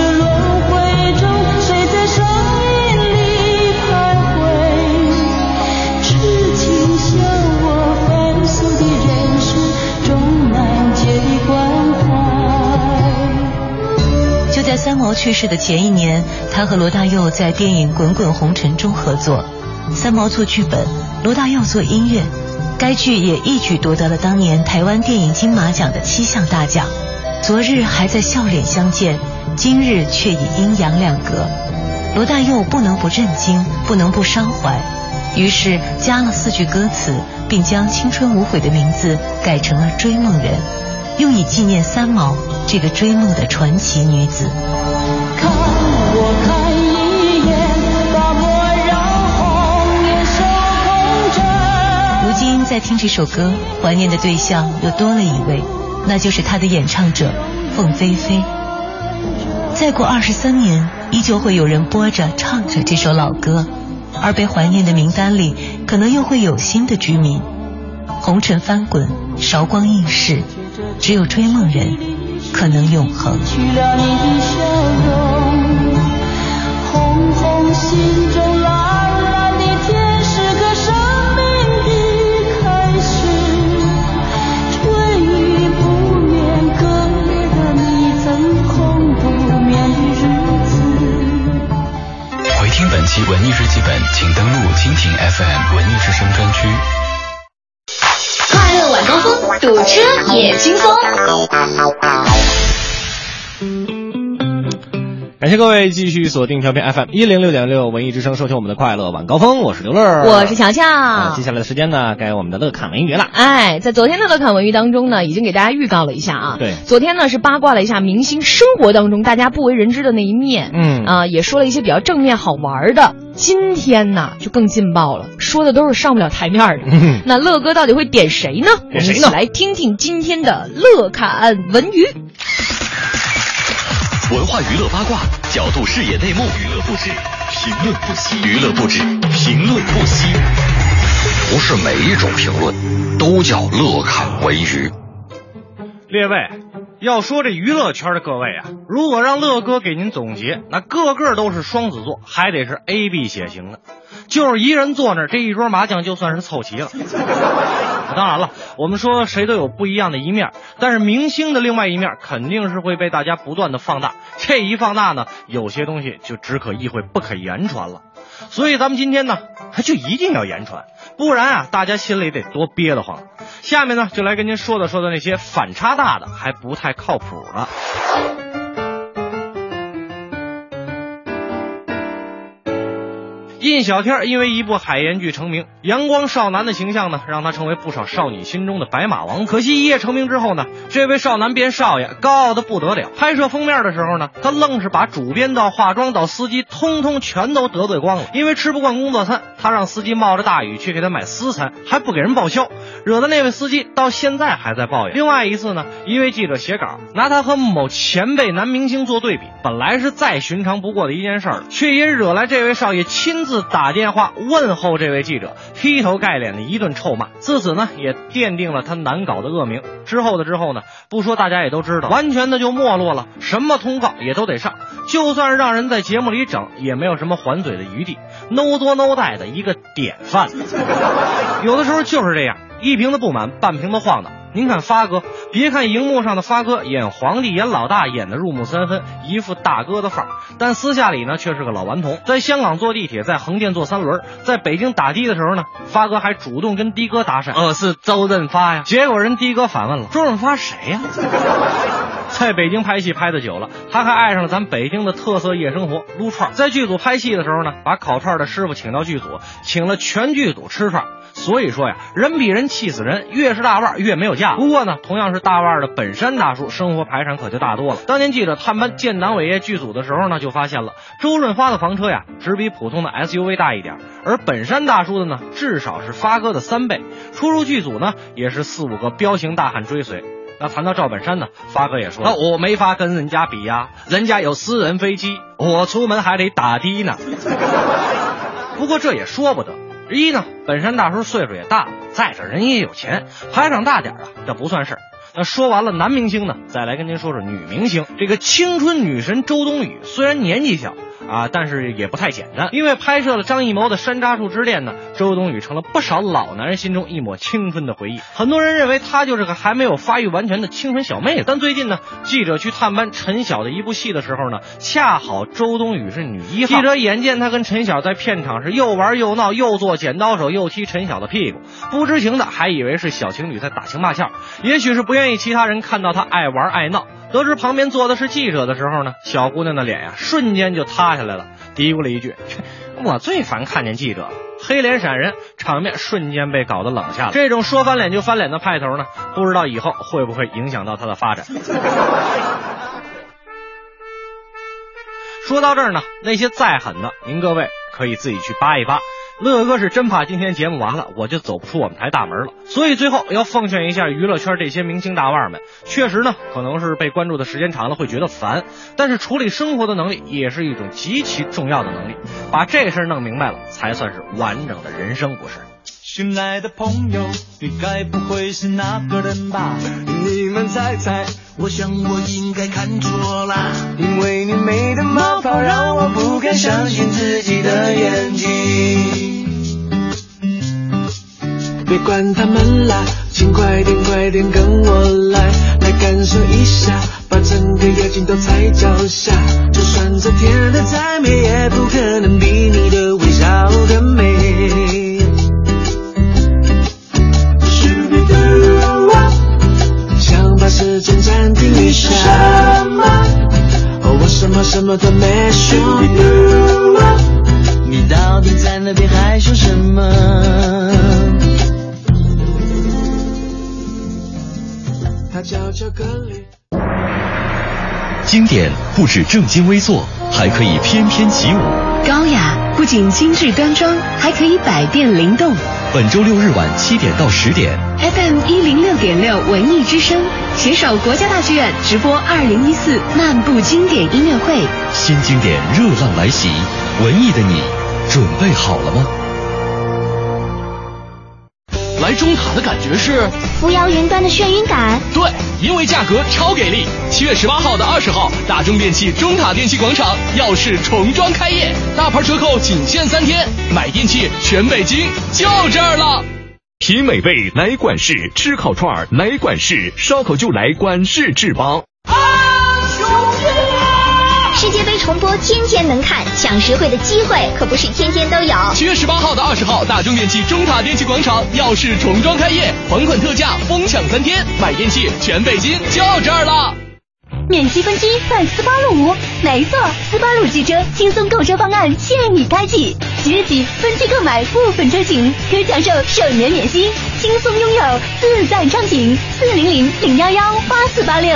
在三毛去世的前一年，他和罗大佑在电影《滚滚红尘》中合作，三毛做剧本，罗大佑做音乐。该剧也一举夺得了当年台湾电影金马奖的七项大奖。昨日还在笑脸相见，今日却已阴阳两隔。罗大佑不能不震惊，不能不伤怀。于是加了四句歌词，并将《青春无悔》的名字改成了《追梦人》，用以纪念三毛这个追梦的传奇女子。看我看一眼，把莫让红颜守空枕。如今在听这首歌，怀念的对象又多了一位，那就是他的演唱者凤飞飞。再过二十三年，依旧会有人播着唱着这首老歌，而被怀念的名单里，可能又会有新的居民。红尘翻滚，韶光易逝，只有追梦人可能永恒。去了你的笑容，红红心中蓝蓝的天是个生命的开始。春雨不眠，隔夜的你怎空不眠的日子？回听本期文艺日记本，请登录蜻蜓 FM 文艺之声专区。晚高峰，堵车也轻松。感谢各位继续锁定调频 FM 一零六点六文艺之声，收听我们的快乐晚高峰，我是刘乐，我是乔乔。啊，接下来的时间呢，该我们的乐侃文娱了。哎，在昨天的乐侃文娱当中呢，已经给大家预告了一下啊。对，昨天呢是八卦了一下明星生活当中大家不为人知的那一面，嗯啊，也说了一些比较正面好玩的。今天呢就更劲爆了，说的都是上不了台面的。嗯那乐哥到底会点谁呢？点谁呢我们一起来听听今天的乐侃文娱。文化娱乐八卦，角度视野内幕，娱乐不止，评论不息，娱乐不止，评论不息。不是每一种评论都叫乐看文娱。列位，要说这娱乐圈的各位啊，如果让乐哥给您总结，那个个都是双子座，还得是 A B 血型的，就是一人坐那，这一桌麻将就算是凑齐了。当然了，我们说谁都有不一样的一面，但是明星的另外一面肯定是会被大家不断的放大。这一放大呢，有些东西就只可意会不可言传了。所以咱们今天呢，就一定要言传，不然啊，大家心里得多憋得慌。下面呢，就来跟您说道说道那些反差大的，还不太靠谱的。印小天因为一部海盐剧成名，阳光少男的形象呢，让他成为不少少女心中的白马王子。可惜一夜成名之后呢，这位少男变少爷，高傲的不得了。拍摄封面的时候呢，他愣是把主编到化妆到司机，通通全都得罪光了。因为吃不惯工作餐，他让司机冒着大雨去给他买私餐，还不给人报销，惹得那位司机到现在还在抱怨。另外一次呢，一位记者写稿，拿他和某前辈男明星做对比，本来是再寻常不过的一件事儿了，却因惹来这位少爷亲自自打电话问候这位记者，劈头盖脸的一顿臭骂。自此呢，也奠定了他难搞的恶名。之后的之后呢，不说大家也都知道，完全的就没落了，什么通告也都得上，就算是让人在节目里整，也没有什么还嘴的余地，no 作 no 带的一个典范。有的时候就是这样，一瓶子不满，半瓶子晃荡。您看发哥，别看荧幕上的发哥演皇帝、演老大演的入木三分，一副大哥的范儿，但私下里呢却是个老顽童。在香港坐地铁，在横店坐三轮，在北京打的的时候呢，发哥还主动跟的哥搭讪，呃，是周润发呀。结果人的哥反问了：周润发谁呀？在北京拍戏拍的久了，他还爱上了咱北京的特色夜生活——撸串。在剧组拍戏的时候呢，把烤串的师傅请到剧组，请了全剧组吃串。所以说呀，人比人气死人，越是大腕越没有架。不过呢，同样是大腕的本山大叔，生活排场可就大多了。当年记者探班建党伟业剧组的时候呢，就发现了周润发的房车呀，只比普通的 SUV 大一点，而本山大叔的呢，至少是发哥的三倍。出入剧组呢，也是四五个彪形大汉追随。那谈到赵本山呢，发哥也说：“那我没法跟人家比呀，人家有私人飞机，我出门还得打的呢。”不过这也说不得。一呢，本山大叔岁数也大了，再者人也有钱，排场大点啊，这不算事儿。那说完了男明星呢，再来跟您说说女明星。这个青春女神周冬雨虽然年纪小啊，但是也不太简单，因为拍摄了张艺谋的《山楂树之恋》呢，周冬雨成了不少老男人心中一抹青春的回忆。很多人认为她就是个还没有发育完全的青春小妹子，但最近呢，记者去探班陈晓的一部戏的时候呢，恰好周冬雨是女一号。记者眼见她跟陈晓在片场是又玩又闹，又做剪刀手，又踢陈晓的屁股，不知情的还以为是小情侣在打情骂俏，也许是不愿愿意其他人看到他爱玩爱闹。得知旁边坐的是记者的时候呢，小姑娘的脸呀瞬间就塌下来了，嘀咕了一句：“我最烦看见记者黑脸闪人，场面瞬间被搞得冷下来。这种说翻脸就翻脸的派头呢，不知道以后会不会影响到他的发展。说到这儿呢，那些再狠的，您各位可以自己去扒一扒。乐哥是真怕今天节目完了，我就走不出我们台大门了。所以最后要奉劝一下娱乐圈这些明星大腕们，确实呢，可能是被关注的时间长了会觉得烦，但是处理生活的能力也是一种极其重要的能力。把这事儿弄明白了，才算是完整的人生，故事？寻来的朋友，你该不会是那个人吧？你们猜猜，我想我应该看错了，因为你美的冒泡让我不敢相信自己的眼睛。别管他们啦，请快点快点跟我来，来感受一下，把整个夜景都踩脚下。就算这天的再美，也不可能比你的微笑更美。暂停一下，哦，我什么什么都没说。你到底在那边害羞什么？他叫巧克力。经典不止正襟危坐，还可以翩翩起舞。高雅不仅精致端庄，还可以百变灵动。本周六日晚七点到十点，FM 一零六点六文艺之声携手国家大剧院直播二零一四漫步经典音乐会。新经典热浪来袭，文艺的你准备好了吗？来中塔的感觉是扶摇云端的眩晕感。对，因为价格超给力。七月十八号到二十号，大中电器中塔电器广场耀世重装开业，大牌折扣仅限三天，买电器全北京就这儿了。品美味来管事，吃烤串来管事，烧烤就来管事制吧。世界杯重播天天能看，抢实惠的机会可不是天天都有。七月十八号到二十号，大中电器中塔电器广场耀世重装开业，还款特价，疯抢三天，买电器全北京就这儿了。免息分期办斯巴鲁五，没错，斯巴鲁汽车轻松购车方案现已开启，即日起分期购买部分车型可享受首年免息，轻松拥有自在畅行。四零零零幺幺八四八六。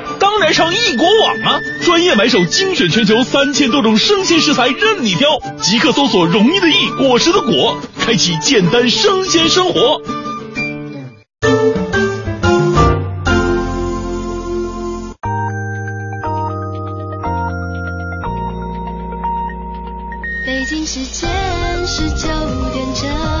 当然上易果网啊！专业买手精选全球三千多种生鲜食材任你挑，即刻搜索“容易的易，果实的果”，开启简单生鲜生活。北京时间十九点整。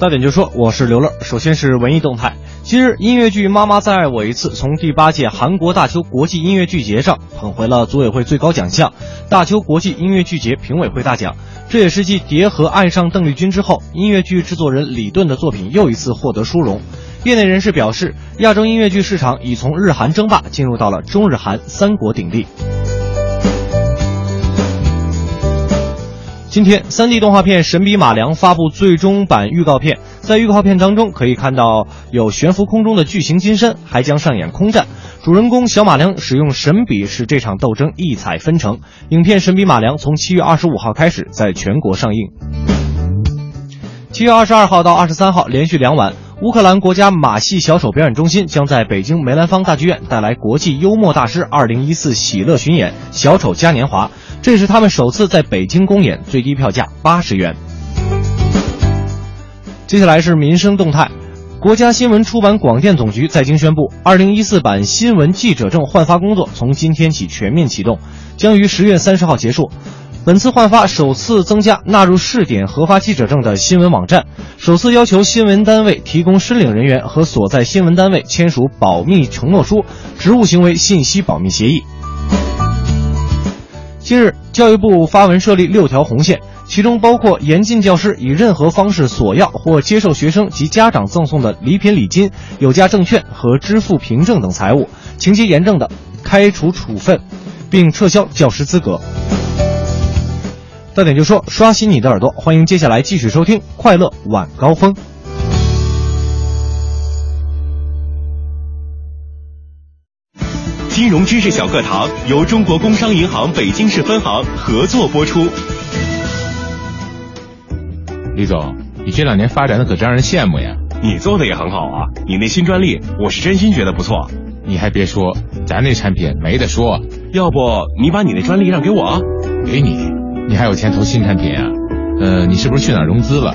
大点就说，我是刘乐。首先是文艺动态。今日，音乐剧《妈妈再爱我一次》从第八届韩国大邱国际音乐剧节上捧回了组委会最高奖项——大邱国际音乐剧节评委会大奖。这也是继《蝶和爱上邓丽君》之后，音乐剧制作人李顿的作品又一次获得殊荣。业内人士表示，亚洲音乐剧市场已从日韩争霸进入到了中日韩三国鼎立。今天，3D 动画片《神笔马良》发布最终版预告片，在预告片当中可以看到有悬浮空中的巨型金身，还将上演空战。主人公小马良使用神笔，使这场斗争异彩纷呈。影片《神笔马良》从七月二十五号开始在全国上映。七月二十二号到二十三号，连续两晚，乌克兰国家马戏小丑表演中心将在北京梅兰芳大剧院带来国际幽默大师二零一四喜乐巡演《小丑嘉年华》，这是他们首次在北京公演，最低票价八十元。接下来是民生动态。国家新闻出版广电总局在京宣布，二零一四版新闻记者证换发工作从今天起全面启动，将于十月三十号结束。本次换发首次增加纳入试点核发记者证的新闻网站，首次要求新闻单位提供申领人员和所在新闻单位签署保密承诺书、职务行为信息保密协议。近日，教育部发文设立六条红线。其中包括严禁教师以任何方式索要或接受学生及家长赠送的礼品礼金、有价证券和支付凭证等财物，情节严重的开除处分，并撤销教师资格。到点就说，刷新你的耳朵，欢迎接下来继续收听《快乐晚高峰》。金融知识小课堂由中国工商银行北京市分行合作播出。李总，你这两年发展的可真让人羡慕呀！你做的也很好啊，你那新专利，我是真心觉得不错。你还别说，咱那产品没得说。要不你把你那专利让给我？给你？你还有钱投新产品啊？呃，你是不是去哪儿融资了？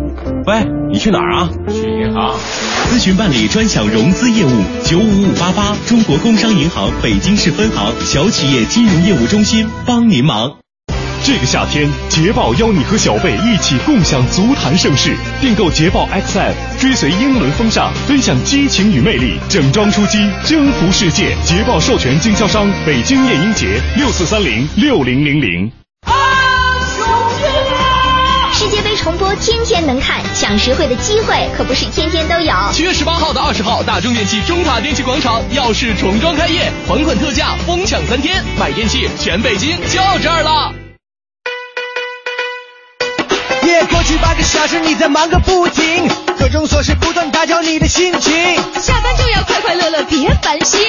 喂，你去哪儿啊？去银行。咨询办理专享融资业务，九五五八八，中国工商银行北京市分行小企业金融业务中心帮您忙。这个夏天，捷豹邀你和小贝一起共享足坛盛世。订购捷豹 XF，追随英伦风尚，分享激情与魅力，整装出击，征服世界。捷豹授权经销商北京夜莺节六四三零六零零零。世界杯重播天天能看，抢实惠的机会可不是天天都有。七月十八号到二十号，大中电器中塔电器广场耀世重装开业，还款特价，疯抢三天，买电器全北京就这儿了。耶，过去八个小时你在忙个不停，各种琐事不断打搅你的心情。下班就要快快乐乐，别烦心，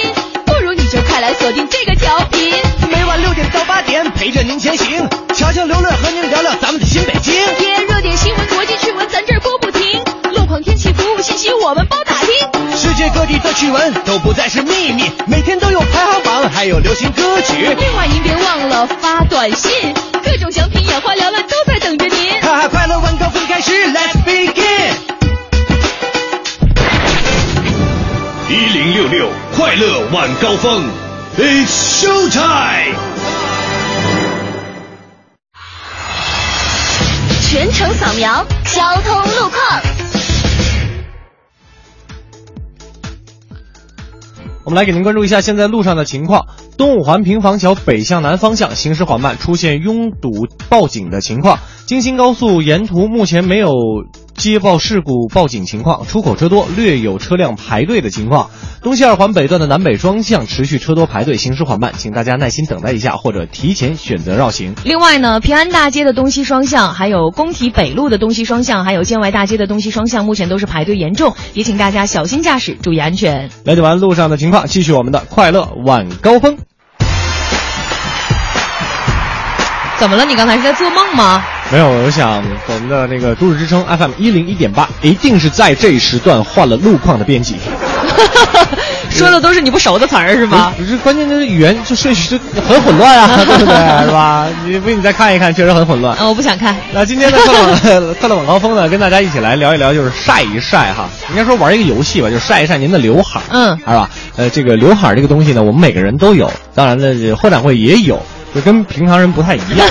不如你就快来锁定这个调频，每晚六点到八点陪着您前行，瞧瞧刘乐和您聊聊咱们的新北京。天，热点新闻、国际趣闻，咱这儿播不停，路况、天气、服务信息我们包打听，世界各地的趣闻都不再是秘密，每天都有排行榜，还有流行歌曲。另外您别忘了发短信，各种奖品眼花缭乱都在等着您。哈哈，快乐晚高峰开始，Let's begin。一零六六快乐晚高峰，It's show time。全程扫描交通路况。我们来给您关注一下现在路上的情况。东五环平房桥北向南方向行驶缓慢，出现拥堵报警的情况。京新高速沿途目前没有接报事故报警情况，出口车多，略有车辆排队的情况。东西二环北段的南北双向持续车多排队，行驶缓慢，请大家耐心等待一下，或者提前选择绕行。另外呢，平安大街的东西双向，还有工体北路的东西双向，还有建外大街的东西双向，目前都是排队严重，也请大家小心驾驶，注意安全。了解完路上的情况，继续我们的快乐晚高峰。怎么了？你刚才是在做梦吗？没有，我想我们的那个都市之声 FM 一零一点八，一定是在这一时段换了路况的编辑。说的都是你不熟的词儿是吗？不是，关键就是语言就顺序就很混乱啊，对不对？是吧？你不，你再看一看，确实很混乱。啊，我不想看。那今天的快乐快乐晚高峰呢，跟大家一起来聊一聊，就是晒一晒哈。应该说玩一个游戏吧，就是晒一晒您的刘海，嗯，是吧？呃，这个刘海这个东西呢，我们每个人都有，当然呢，会展会也有。就跟平常人不太一样，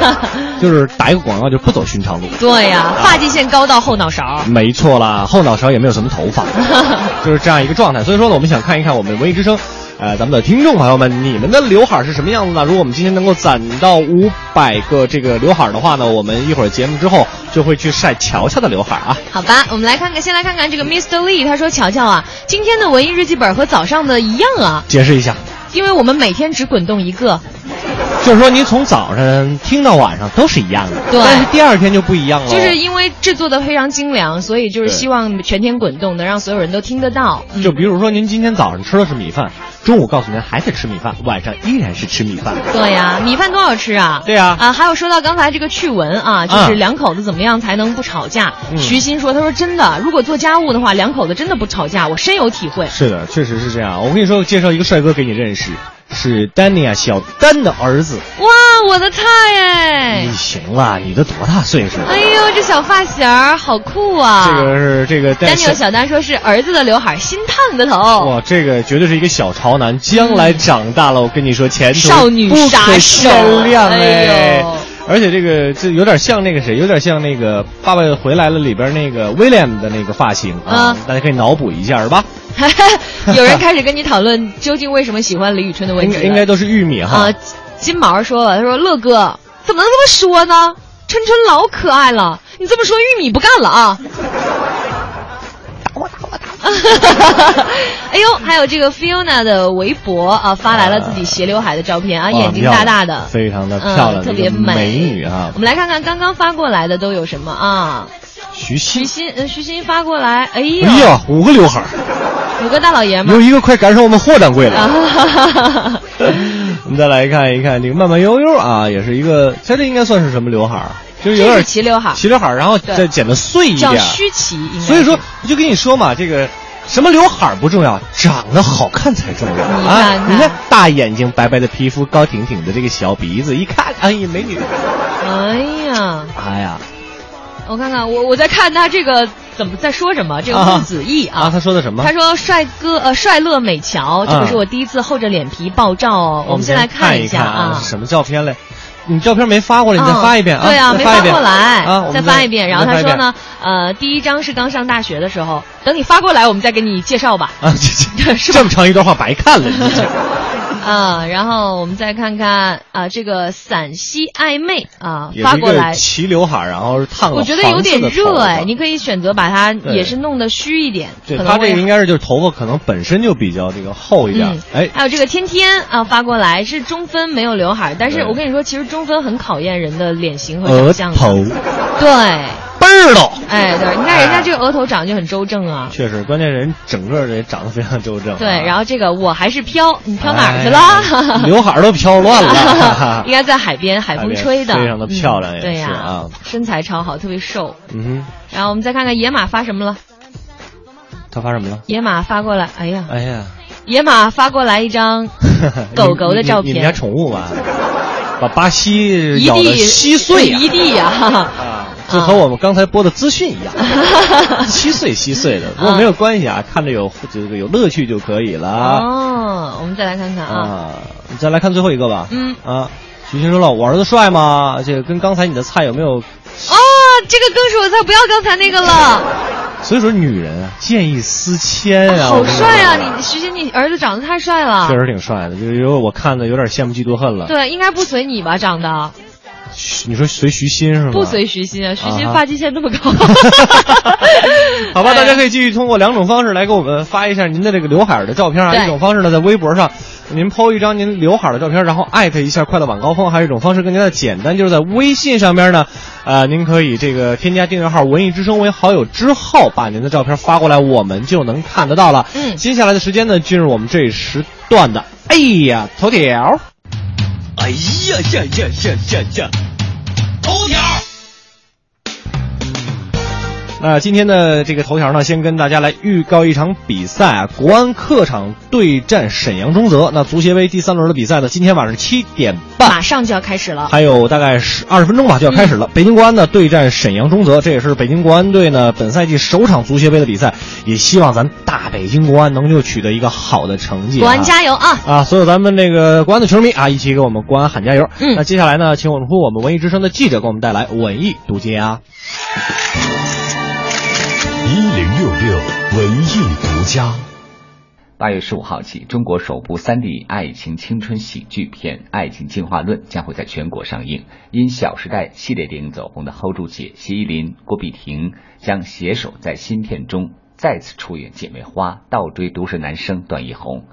就是打一个广告就不走寻常路。对呀、发际线高到后脑勺。没错啦，后脑勺也没有什么头发，就是这样一个状态。所以说呢，我们想看一看我们文艺之声，呃，咱们的听众朋友们，你们的刘海是什么样子呢？如果我们今天能够攒到五百个这个刘海的话呢，我们一会儿节目之后就会去晒乔乔的刘海啊。好吧，我们来看看，先来看看这个 Mr. Lee，他说：“乔乔啊，今天的文艺日记本和早上的一样啊，解释一下，因为我们每天只滚动一个。就是说你从早上听到晚上都是一样的，对但是第二天就不一样了。就是因为制作的非常精良，所以就是希望全天滚动，能让所有人都听得到。嗯就比如说您今天早上吃的是米饭，中午告诉您还得吃米饭，晚上依然是吃米饭。对呀、米饭多好吃啊！对呀啊，还有说到刚才这个趣闻啊，就是嗯两口子怎么样才能不吵架？嗯徐鑫说，他说真的，如果做家务的话，两口子真的不吵架，我深有体会。是的，确实是这样。我跟你说，介绍一个帅哥给你认识，是丹尼亚小丹的儿子。哇，我的菜哎你！行了，你都多大岁数了？哎呦，这小发型儿好酷啊！这个是这个丹丹尼尔小丹说是儿子的刘海，新烫的头。哇，这个绝对是一个小潮男，将来长大了，我跟你说，前途少女不可杀手限量哎呦而且这个这有点像那个谁，有点像那个《爸爸回来了》里边那个威廉的那个发型啊，嗯大家可以脑补一下是吧？有人开始跟你讨论究竟为什么喜欢李宇春的问应题应该都是玉米哈。啊，金毛说了，他说乐哥怎么能这么说呢？春春老可爱了，你这么说玉米不干了啊！哎呦，还有这个 Fiona 的微博啊，发来了自己斜刘海的照片啊，眼睛大大的，非常的漂亮嗯，特别美美女啊我。们来看看刚刚发过来的都有什么啊？徐徐鑫，嗯，徐鑫发过来，哎呦，哎呀，五个刘海儿，五个大老爷们有一个快赶上我们霍掌柜了。啊！我们再来看一看这个慢慢悠悠啊，也是一个，猜这应该算是什么刘海儿？就是有点齐刘海，齐刘海，然后再剪的碎一点叫儿。虚齐，所以说，我就跟你说嘛，这个什么刘海不重要，长得好看才重要你啊！看看你看大眼睛、白白的皮肤、高挺挺的这个小鼻子，一看，哎呀，美女！哎呀，哎呀，我看看，我我在看他这个怎么在说什么？这个啊孟子义啊，啊，他说的什么？他说：“帅哥，呃，帅乐美乔，这啊可是我第一次厚着脸皮爆照哦。我们先来看一下看啊。什么照片嘞？你照片没发过来，你再嗯发一遍啊！对啊，没发过来啊，再发一遍。然后他说呢，呃，第一张是刚上大学的时候，等你发过来，我们再给你介绍吧。啊，这这 这么长一段话白看了，啊，然后我们再看看啊，这个陕西暧昧啊发过来，齐刘海，然后是烫了我觉得有点热哎，你可以选择把它也是弄得虚一点，对他这个应该是就是头发可能本身就比较这个厚一点嗯，哎，还有这个天天啊发过来是中分没有刘海，但是我跟你说，其实中分很考验人的脸型和额长相的。头。对，倍儿喽。哎，对，你看人家这个额头长得就很周正啊。确实，关键人整个人长得非常周正啊。对，然后这个我还是飘，你飘哪儿去哎了？刘海儿都飘乱了。应该在海边，海风吹的，非常的漂亮对呀、身材超好，特别瘦。嗯然后我们再看看野马发什么了？他发什么了？野马发过来，哎呀，哎呀，野马发过来一张 狗狗的照片你家宠物吧，把巴西一咬的地稀碎呀、一地呀、啊，就和我们刚才播的资讯一样，稀碎稀碎的。不过没有关系啊，看着有这个有乐趣就可以了哦，我们再来看看啊，啊。你再来看最后一个吧。嗯啊，徐鑫说了，我儿子帅吗？这个跟刚才你的菜有没有？哦，这个更是我菜，不要刚才那个了，所以说女人啊，见异思迁啊，好帅啊！你徐鑫，你儿子长得太帅了，确实挺帅的，就是有我看的有点羡慕嫉妒恨了。对，应该不随你吧？长得你说随徐新是吗？不随徐新啊，徐鑫啊哈发际线那么高。好吧，哎大家可以继续通过两种方式来给我们发一下您的这个刘海儿的照片啊。一种方式呢，在微博上您 PO 一张您刘海儿的照片，然后艾特一下快乐晚高峰；还有一种方式更加的简单，就是在微信上边呢，呃，您可以这个添加订阅号“文艺之声”为好友之后，把您的照片发过来，我们就能看得到了。嗯接下来的时间呢，进入我们这一时段的哎呀头条。哎呀呀呀呀呀呀！头条。那今天的这个头条呢，先跟大家来预告一场比赛啊，国安客场对战沈阳中泽。那足协杯第三轮的比赛呢，今天晚上七点半，马上就要开始了，还有大概十二十分钟吧就要开始了。北京国安呢对战沈阳中泽，这也是北京国安队呢本赛季首场足协杯的比赛，也希望咱大北京国安能够取得一个好的成绩、啊。国安加油啊！啊，所有咱们这个国安的球迷啊，一起给我们国安喊加油。嗯，那接下来呢，请我们我们文艺之声的记者给我们带来文艺独家。文艺独家。八月十五号起，中国首部三 D 爱情青春喜剧片《爱情进化论》将会在全国上映。因《小时代》系列电影走红的 hold 住姐谢依霖、郭碧婷将携手在新片中再次出演姐妹花，倒追都市男生段奕宏。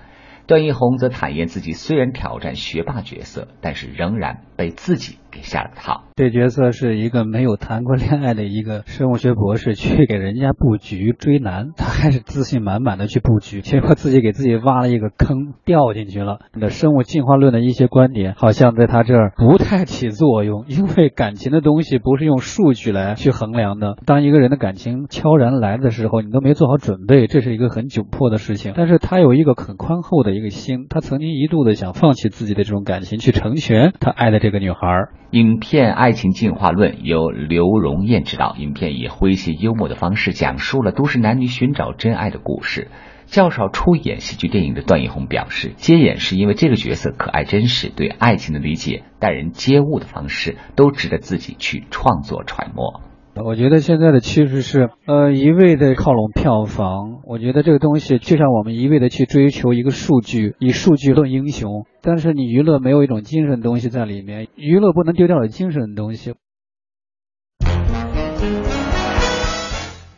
段奕宏则坦言自己虽然挑战学霸角色，但是仍然被自己给下了套。这角色是一个没有谈过恋爱的一个生物学博士，去给人家布局追男，他还是自信满满的去布局，结果自己给自己挖了一个坑，掉进去了。那生物进化论的一些观点，好像在他这儿不太起作用，因为感情的东西不是用数据来去衡量的。当一个人的感情悄然来的时候，你都没做好准备，这是一个很窘迫的事情。但是他有一个很宽厚的一个心，他曾经一度的想放弃自己的这种感情，去成全他爱的这个女孩。影片《爱情进化论》由刘荣燕执导，影片以诙谐幽默的方式讲述了都市男女寻找真爱的故事。较少出演喜剧电影的段奕宏表示，接演是因为这个角色可爱真实，对爱情的理解、待人接物的方式都值得自己去创作揣摩。我觉得现在的趋势是，呃，一味的靠拢票房。我觉得这个东西就像我们一味的去追求一个数据，以数据论英雄。但是你娱乐没有一种精神东西在里面，娱乐不能丢掉了精神的东西。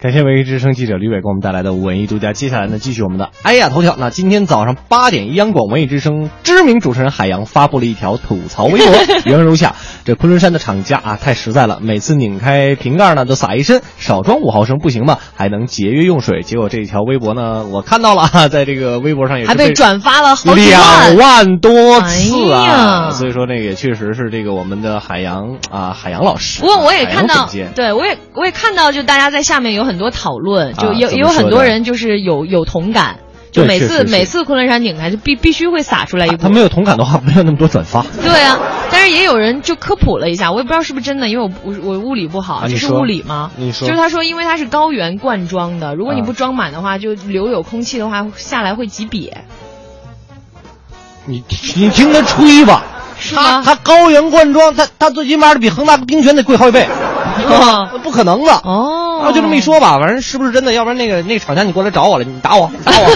感谢文艺之声记者吕伟给我们带来的文艺独家。接下来呢，继续我们的哎呀头条。那今天早上八点，央广文艺之声知名主持人海洋发布了一条吐槽微博，原文如下：这昆仑山的厂家啊，太实在了，每次拧开瓶盖呢，都洒一身，少装五毫升不行吗？还能节约用水。结果这条微博呢，我看到了，在这个微博上也还被转发了两万多次哎啊！所以说那个也确实是这个我们的海洋啊，海洋老师。不过我也看到，对对我也我也看到，就大家在下面有很多讨论，就有、啊、有很多人就是有有同感，就每次每次昆仑山拧开就必必须会洒出来一股、啊。他没有同感的话，没有那么多转发。对啊，但是也有人就科普了一下，我也不知道是不是真的，因为我我我物理不好，啊、这是物理吗？你说，就是他说，因为它是高原灌装的，如果你不装满的话，就留有空气的话，下来会挤瘪。你你听他吹吧。他他高原灌装，他他最起码比恒大冰泉得贵好几倍，不可能的哦。啊，就这么一说吧，反正是不是真的？要不然那个那个厂家你过来找我了，你打我，打我。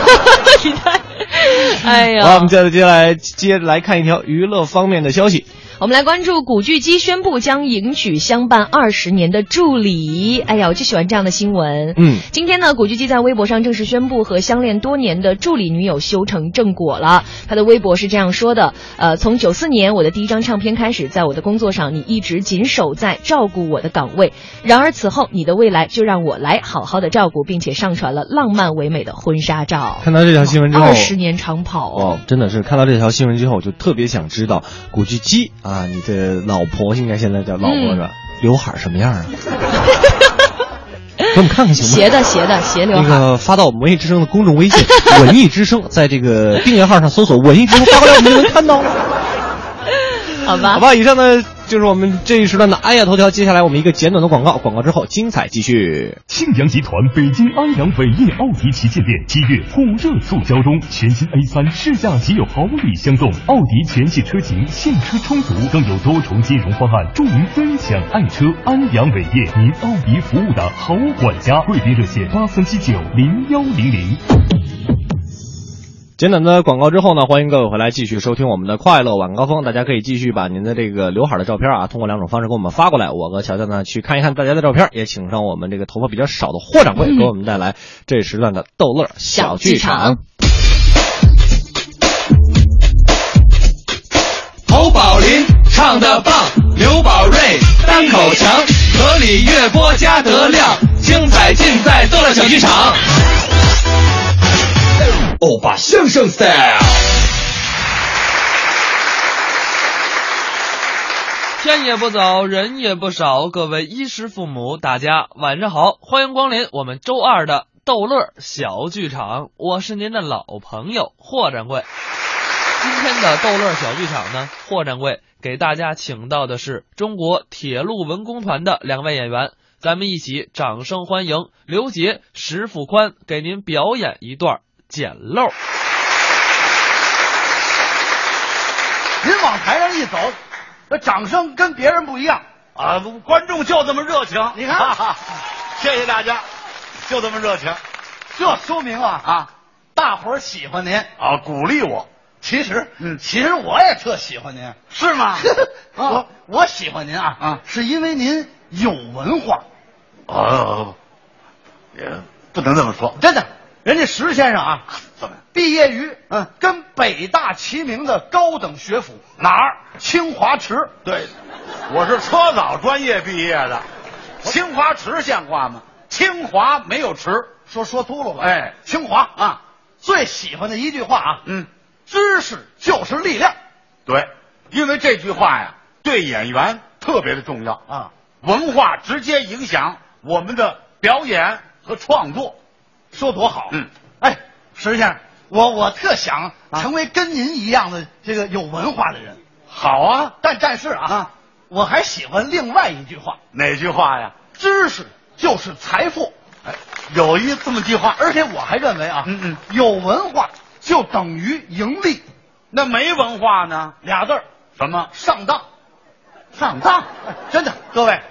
哎呀，好，我们接着接下来接着来看一条娱乐方面的消息。我们来关注古巨基宣布将迎娶相伴二十年的助理。哎呀，我就喜欢这样的新闻。嗯，今天呢，古巨基在微博上正式宣布和相恋多年的助理女友修成正果了。他的微博是这样说的：呃，从九四年我的第一张唱片开始，在我的工作上，你一直紧守在照顾我的岗位。然而此后，你的未来就让我来好好的照顾，并且上传了浪漫唯美的婚纱照。看到这条新闻之后，二十年长跑哦，真的是看到这条新闻之后，我就特别想知道古巨基啊，你的老婆应该现在叫老婆是吧？刘海什么样啊？给我们看看行吗？斜的斜的斜刘海。那个发到我们文艺之声的公众微信“文艺之声”，在这个订阅号上搜索“文艺之声”，发过来我们就能看到了。好吧，好吧，以上呢就是我们这一时段的哎呀头条。接下来我们一个简短的广告，广告之后精彩继续。庆阳集团北京安阳伟业奥迪旗舰店七月火热促销中，全新 A 三试驾即有好礼相送，奥迪全系车型现车充足，更有多重金融方案助您分享爱车。安阳伟业，您奥迪服务的好管家，贵宾热线八三七九零幺零零。简短的广告之后呢，欢迎各位回来继续收听我们的快乐晚高峰。大家可以继续把您的这个刘海的照片啊，通过两种方式给我们发过来。我和乔乔呢去看一看大家的照片，也请上我们这个头发比较少的霍掌柜，给我们带来这时段的逗乐小剧场。侯宝林唱的棒，刘宝瑞单口强，河里月波加德亮，精彩尽在逗乐小剧场。欧巴相声 style。天也不早，人也不少，各位衣食父母，大家晚上好，欢迎光临我们周二的逗乐小剧场，我是您的老朋友霍掌柜。今天的逗乐小剧场呢，霍掌柜给大家请到的是中国铁路文工团的两位演员，咱们一起掌声欢迎刘杰、石富宽给您表演一段捡漏。您往台上一走，那掌声跟别人不一样啊！观众就这么热情，你看，谢谢大家，就这么热情，这说明啊啊，大伙儿喜欢您啊，鼓励我。其实，嗯，其实我也特喜欢您，是吗？我我喜欢您啊啊，是因为您有文化。哦，也不能这么说，真的，人家石先生啊，怎么毕业于嗯跟北大齐名的高等学府哪儿？清华池。对，我是车早专业毕业的，清华池像话吗？清华没有池，说说秃噜吧。哎，清华啊，最喜欢的一句话啊，嗯。知识就是力量，对，因为这句话呀，对演员特别的重要啊。文化直接影响我们的表演和创作，说多好。嗯，哎，石先生，我我特想成为跟您一样的这个有文化的人。好啊，但但是啊，我还喜欢另外一句话。哪句话呀？知识就是财富。哎，有一这么句话，而且我还认为啊，嗯嗯，有文化。就等于盈利，那没文化呢？俩字儿，什么？上当，上当！真的，各位，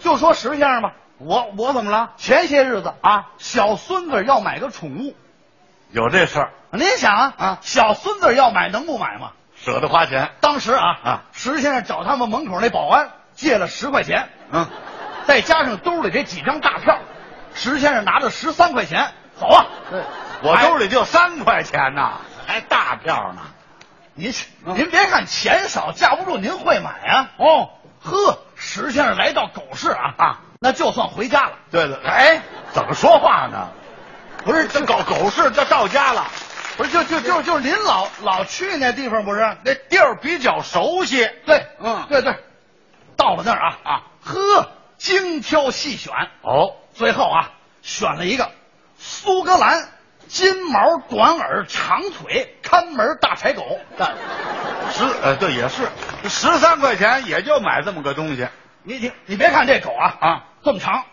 就说石先生吧，我我怎么了？前些日子啊，小孙子要买个宠物，有这事儿。您想啊啊，小孙子要买能不买吗？舍得花钱。当时啊啊，石先生找他们门口那保安借了十块钱，嗯，再加上兜里这几张大票，石先生拿着十三块钱走啊。对。我兜里就三块钱呐，还大票呢。您您别看钱少，架不住您会买啊。哦，呵，石先生来到狗市啊啊，那就算回家了。对了，哎，怎么说话呢？不是这狗狗是这到家了，不是就就就就您老老去那地方不是？那地儿比较熟悉。对，嗯，对对，到了那儿啊啊，呵，精挑细选哦，最后啊选了一个苏格兰。金毛短耳长腿看门大柴狗，十呃对也是十三块钱也就买这么个东西。你你你别看这狗啊啊这么长，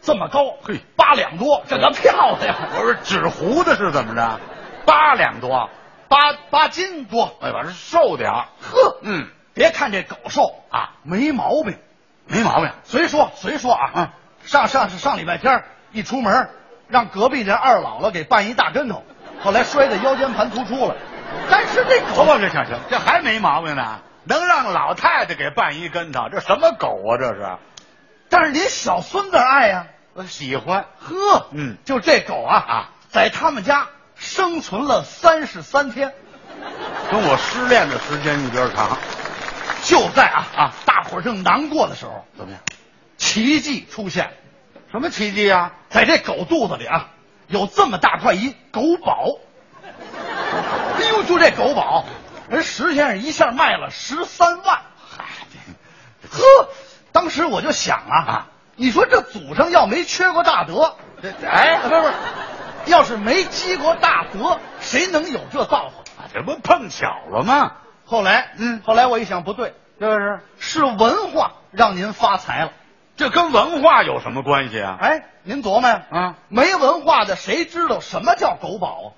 这么高，嘿八两多，这个漂亮。我说纸糊的是怎么着？八两多，八八斤多，哎，反正瘦点呵，嗯，别看这狗瘦啊，没毛病，没毛病。随说随说啊，嗯，上上上礼拜天一出门。让隔壁这二姥姥给绊一大跟头，后来摔得腰间盘突出了。但是这狗，这行行，这还没毛病呢，能让老太太给绊一跟头，这什么狗啊？这是。但是您小孙子爱呀，我喜欢。呵，嗯，就这狗啊啊，在他们家生存了三十三天，跟我失恋的时间一边长。就在啊啊，大伙正难过的时候，怎么样？奇迹出现。什么奇迹啊？在这狗肚子里啊，有这么大块一狗宝。哎呦，就这狗宝，人石先生一下卖了十三万。嗨，呵，当时我就想啊啊，你说这祖上要没缺过大德，这哎，不是不是，要是没积过大德，谁能有这造化？这不碰巧了吗？后来，嗯，后来我一想不对，这是是文化让您发财了。这跟文化有什么关系啊？哎，您琢磨呀，啊，没文化的谁知道什么叫狗宝啊？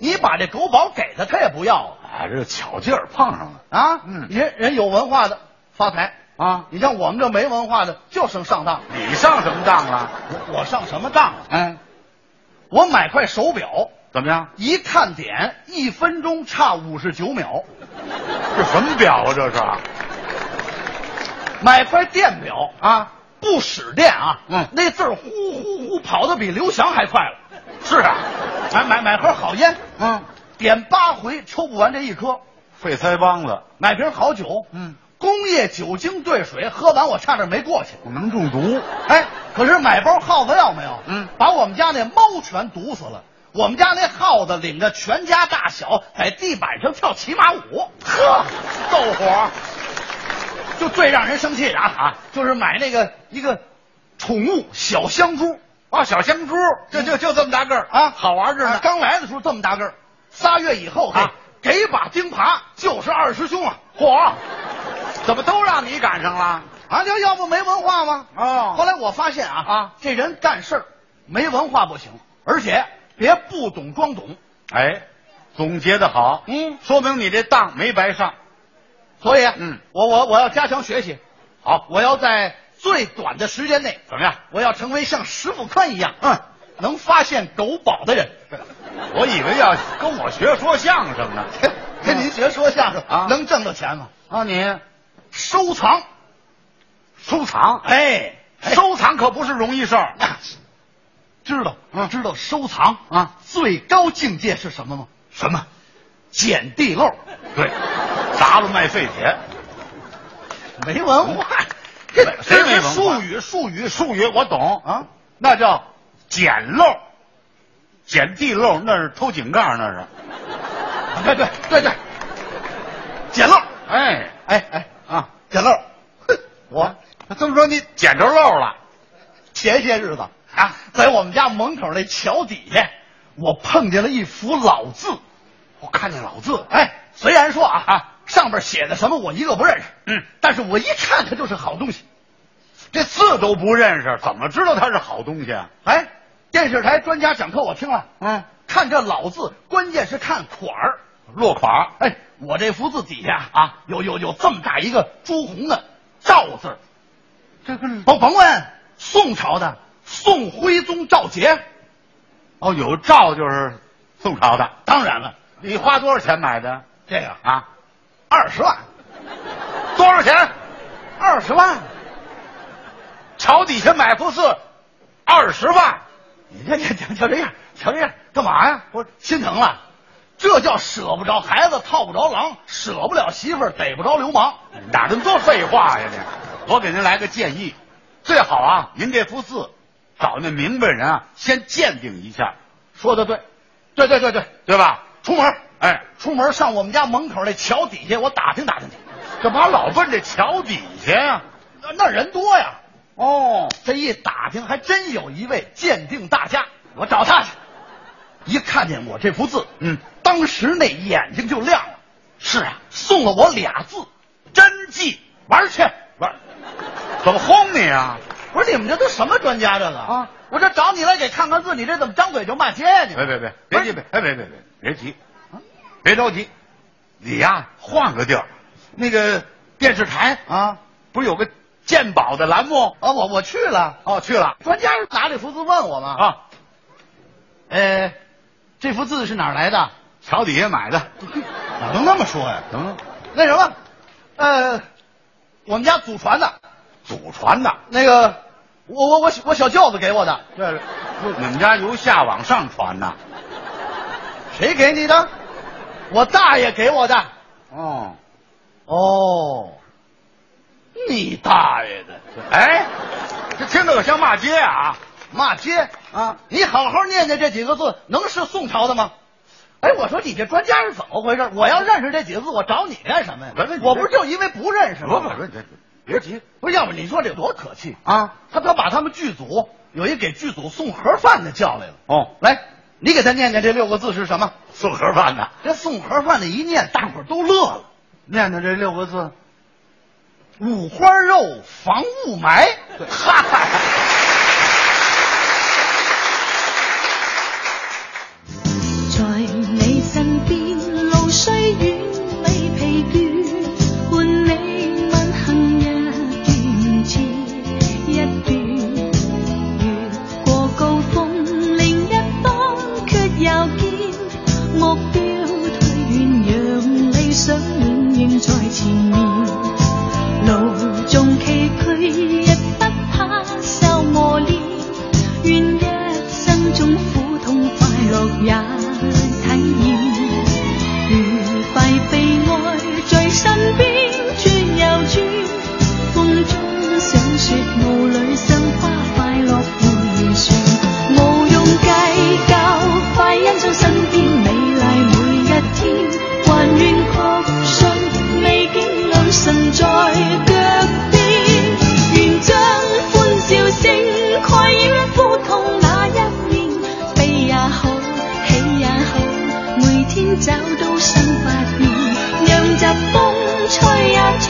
你把这狗宝给他，他也不要啊。哎，这巧劲儿碰上了啊！嗯，人人有文化的发财啊，你像我们这没文化的就剩上当。你上什么当了？我上什么当？哎，我买块手表，怎么样？一看点，一分钟差五十九秒。这什么表啊？这是？买块电表啊。不使电啊，嗯，那字儿呼呼呼跑的比刘翔还快了。是啊，买买买盒好烟，嗯，点八回抽不完这一颗，废腮帮子。买瓶好酒，嗯，工业酒精兑水，喝完我差点没过去，我能中毒。哎，可是买包耗子药没有？嗯，把我们家那猫全毒死了。我们家那耗子领着全家大小在地板上跳骑马舞，呵，逗火。就最让人生气的啊啊，就是买那个一个宠物小香猪啊，小香猪，就就就这么大个儿啊，好玩着呢。刚来的时候这么大个儿，仨月以后啊，给把钉耙就是二师兄啊！嚯，怎么都让你赶上了？啊，就要不没文化吗？哦，后来我发现啊啊，这人干事儿没文化不行，而且别不懂装懂。哎，总结的好，嗯，说明你这当没白上。所以，嗯，我我我要加强学习。好，我要在最短的时间内怎么样？我要成为像石富宽一样，嗯，能发现狗宝的人。我以为要跟我学说相声呢，跟您学说相声啊，能挣到钱吗？啊，你收藏，收藏，哎，收藏可不是容易事儿。知道，知道收藏啊，最高境界是什么吗？什么？捡地漏。对，砸了卖废铁，没文化。这 谁没文化？术语，术语，术语，我懂啊，那叫捡漏，捡地漏那是偷井盖，那是。对对对对，捡漏。哎哎哎啊，捡漏。我这么说你捡着漏了？前些日子啊，在我们家门口那桥底下，我碰见了一幅老字。我看见老字，哎，虽然说啊啊，上边写的什么我一个不认识，嗯，但是我一看它就是好东西。这字都不认识，怎么知道它是好东西啊？哎，电视台专家讲课我听了，嗯，看这老字，关键是看款儿，落款儿。哎，我这幅字底下啊，有有有这么大一个朱红的赵字，这个甭甭问，宋朝的宋徽宗赵佶。哦，有赵就是宋朝的，当然了。你花多少钱买的这个啊？二十万，多少钱？二十万。桥底下买幅字，二十万。你这这瞧这样，瞧这样，干嘛呀？我心疼了？这叫舍不着孩子套不着狼，舍不了媳妇儿逮不着流氓。哪那么多废话呀？这，我给您来个建议，最好啊，您这幅字找那明白人啊，先鉴定一下。说的对，对对对对，对吧？出门，哎，出门上我们家门口那桥底下，我打听打听去。干嘛老奔这桥底下呀？那那人多呀。哦，这一打听，还真有一位鉴定大家，我找他去。一看见我这幅字，嗯，当时那眼睛就亮了。是啊，送了我俩字，真迹，玩去玩。怎么轰你啊？不是你们这都什么专家这个啊？我这找你来给看看字，你这怎么张嘴就骂街呀？你别别别，别急别，哎别别别别急，别着急，你呀换个地儿，那个电视台啊，不是有个鉴宝的栏目啊？我我去了，哦去了。专家拿这幅字问我嘛啊，呃，这幅字是哪儿来的？桥底下买的，哪能那么说呀？嗯，那什么，呃，我们家祖传的，祖传的那个，我我我我小舅子给我的，这你们家由下往上传呐？谁给你的？我大爷给我的。哦，哦，你大爷的！哎，这听着可像骂街啊！骂街啊！你好好念念这几个字，能是宋朝的吗？哎，我说你这专家是怎么回事？我要认识这几个字，我找你干什么呀？我不是就因为不认识吗？不不不，别急，不是，要不你说这多可气啊！他他把他们剧组有一给剧组送盒饭的叫来了。哦，来，你给他念念这六个字是什么？送盒饭的。这送盒饭的一念，大伙儿都乐了。念的这六个字：五花肉防雾霾。嗨。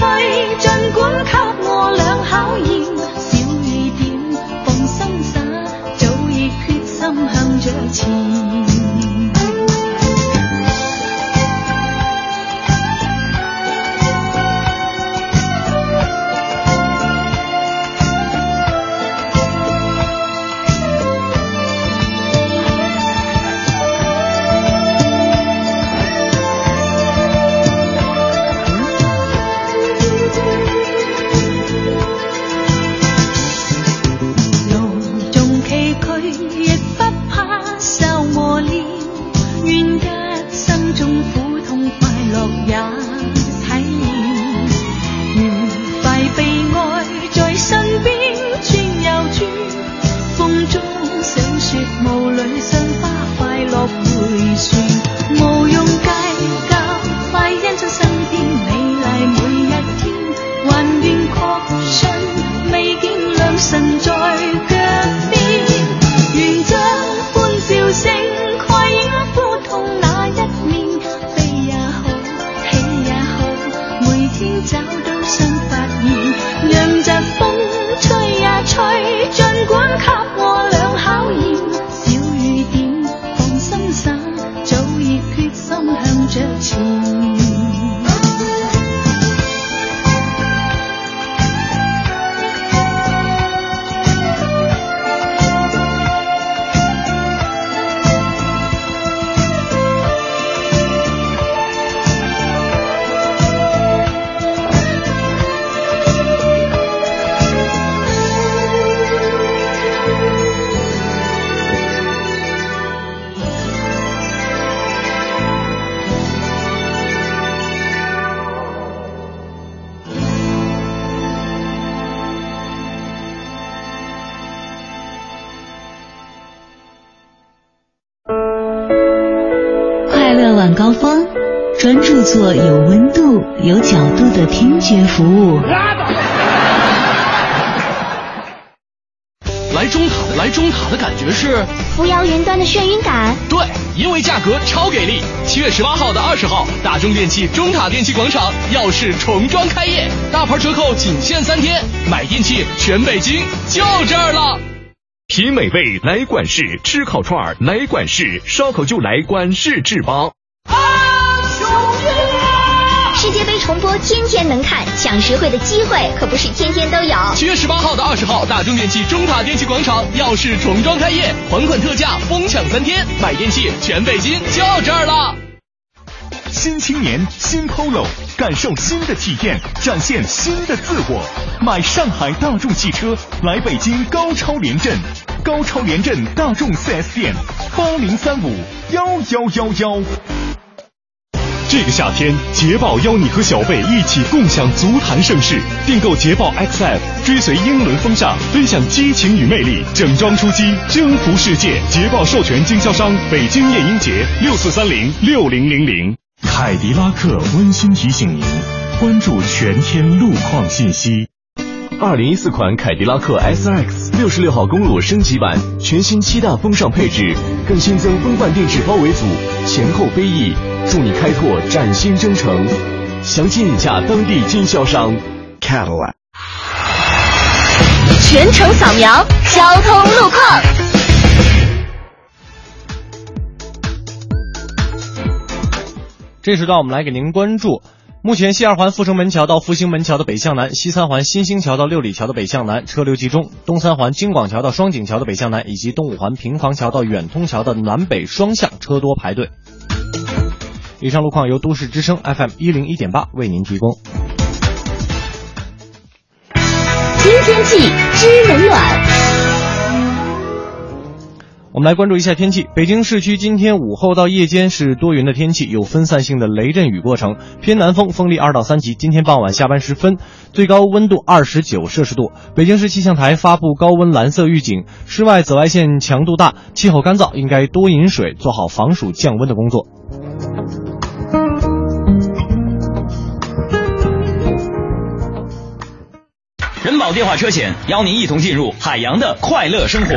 费尽管给因为价格超给力。七月十八号到二十号，大中电器中塔电器广场耀世重装开业，大牌折扣仅限三天，买电器全北京就这儿了。品美味来管事，吃烤串儿来管事，烧烤就来管事制邦。重播天天能看，抢实惠的机会可不是天天都有。七月十八号到二十号，大中电器中塔电器广场耀世重装开业，还款特价，疯抢三天，买电器全北京就这儿了。新青年，新 Polo，感受新的体验，展现新的自我。买上海大众汽车，来北京高超联镇，高超联镇大众 4S 店，八零三五幺幺幺幺。这个夏天，捷豹邀你和小贝一起共享足坛盛世。订购捷豹 XF，追随英伦风尚，分享激情与魅力，整装出击，征服世界。捷豹授权经销商北京夜莺节六四三零六零零零。凯迪拉克温馨提醒您，关注全天路况信息。二零一四款凯迪拉克 SRX 六十六号公路升级版，全新七大风尚配置，更新增风范电池包围组，前后飞翼，助你开拓崭新征程。详情请洽当地经销商 Cadillac。全程扫描交通路况。这时段我们来给您关注。目前，西二环阜成门桥到复兴门桥的北向南，西三环新兴桥到六里桥的北向南车流集中；东三环京广桥到双井桥的北向南，以及东五环平房桥到远通桥的南北双向车多排队。以上路况由都市之声 FM 一零一点八为您提供。听天气知冷暖。我们来关注一下天气。北京市区今天午后到夜间是多云的天气，有分散性的雷阵雨过程，偏南风，风力二到三级。今天傍晚下班时分，最高温度二十九摄氏度。北京市气象台发布高温蓝色预警，室外紫外线强度大，气候干燥，应该多饮水，做好防暑降温的工作。人保电话车险邀您一同进入海洋的快乐生活。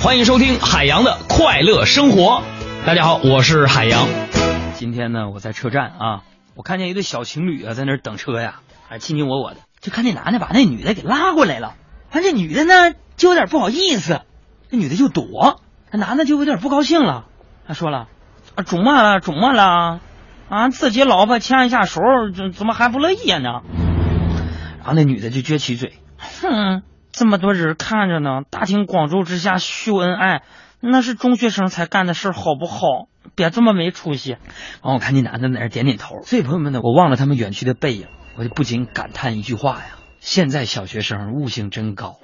欢迎收听海洋的快乐生活。大家好，我是海洋。今天呢，我在车站啊，我看见一对小情侣啊，在那等车呀，还卿卿我我的。就看那男的把那女的给拉过来了，完这女的呢就有点不好意思，这女的就躲，那男的就有点不高兴了，他说了：“啊，怎么了？怎么了？啊，自己老婆牵一下手，怎怎么还不乐意呢？”然后那女的就撅起嘴：“哼，这么多人看着呢，大庭广众之下秀恩爱，那是中学生才干的事，好不好？别这么没出息。”完，我看那男的在那点点头。所以朋友们呢，我望了他们远去的背影。我就不禁感叹一句话呀：现在小学生悟性真高。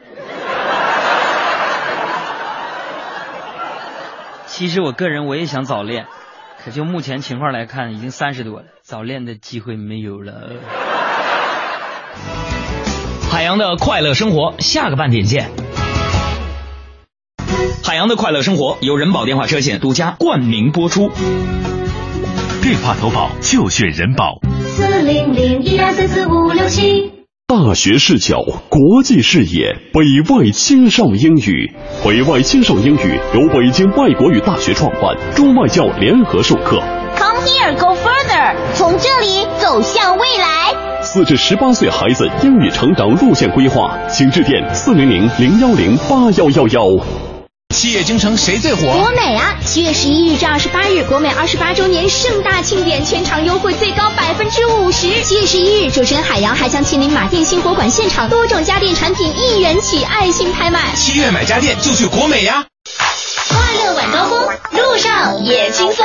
其实我个人我也想早恋，可就目前情况来看，已经三十多了，早恋的机会没有了。海洋的快乐生活，下个半点见。海洋的快乐生活由人保电话车险独家冠名播出。电话投保就选人保。四零零一二三四五六七。大学视角，国际视野，北外青少英语。北外青少英语由北京外国语大学创办，中外教联合授课。Come here, go further，从这里走向未来。四至十八岁孩子英语成长路线规划，请致电四零零零幺零八幺幺幺。七月京城谁最火？国美啊！七月十一日至二十八日，国美二十八周年盛大庆典，全场优惠最高百分之五十。七月十一日，主持人海洋还将亲临马店新火馆现场，多种家电产品一元起，爱心拍卖。七月买家电就去国美呀！快乐晚高峰，路上也轻松。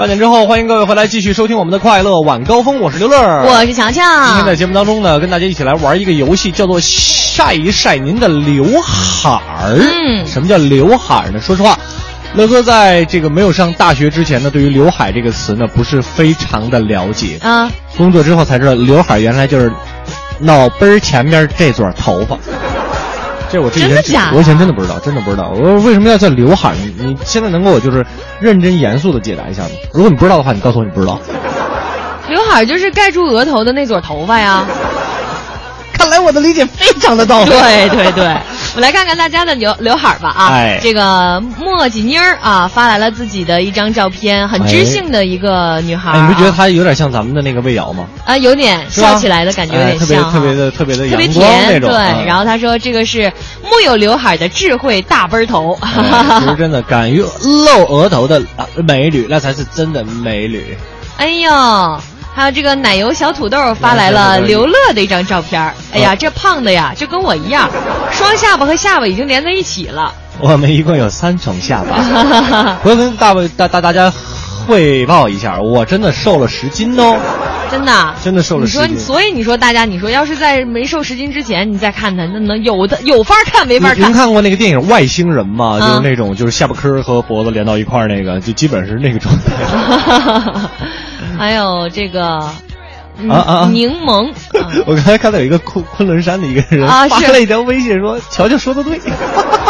八点之后，欢迎各位回来继续收听我们的快乐晚高峰，我是刘乐，我是强强。今天在节目当中呢，跟大家一起来玩一个游戏，叫做晒一晒您的刘海儿。嗯，什么叫刘海儿呢？说实话，乐哥在这个没有上大学之前呢，对于刘海这个词呢，不是非常的了解。啊，工作之后才知道，刘海原来就是脑杯儿前面这撮头发。这我之前真的假的我以前真的不知道，真的不知道。我说为什么要叫刘海儿？你你现在能给我就是认真严肃的解答一下吗？如果你不知道的话，你告诉我你不知道。刘海就是盖住额头的那撮头发呀。看来我的理解非常的到位。对对对，我来看看大家的刘刘海儿吧啊！哎这个墨迹妮儿啊发来了自己的一张照片，很知性的一个女孩。你不觉得她有点像咱们的那个魏瑶吗？啊，有点笑起来的感觉有点哎特别特别的特别的特别甜那种对，嗯然后他说这个是木有刘海的智慧大奔头。哎其实真的，敢于露额头的啊美女，那才是真的美女。哎呦，还有这个奶油小土豆发来了刘乐的一张照片儿。哎呀，这胖的呀，就跟我一样，双下巴和下巴已经连在一起了。我们一共有三重下巴。我要跟大卫大大大家汇报一下，我真的瘦了十斤哦。真的，真的瘦了你说，10斤所以你说大家，你说要是在没瘦十斤之前，你再看他，那能有的有法看没法看您看。过那个电影《外星人》吗？啊就是那种就是下巴颏儿和脖子连到一块儿那个，就基本是那个状态。还有这个。嗯啊啊啊柠檬，我刚才看到有一个昆昆仑山的一个人啊发了一条微信说：“乔乔说的对。”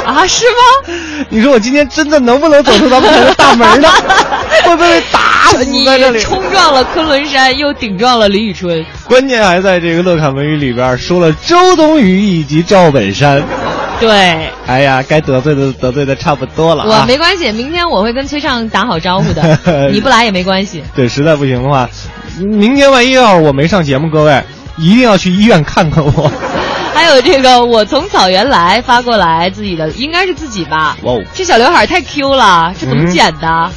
啊，是吗？你说我今天真的能不能走出咱们台的大门呢？会不会被打死你在这里？冲撞了昆仑山，又顶撞了李宇春。关键还在这个乐侃文娱里边说了周冬雨以及赵本山。对，哎呀，该得罪的得罪的差不多了我啊。没关系，明天我会跟崔畅打好招呼的，你不来也没关系。对，实在不行的话，明天万一要是我没上节目，各位一定要去医院看看我。还有这个，我从草原来发过来自己的，应该是自己吧？哇哦这小刘海太 Q 了，这怎么嗯剪的？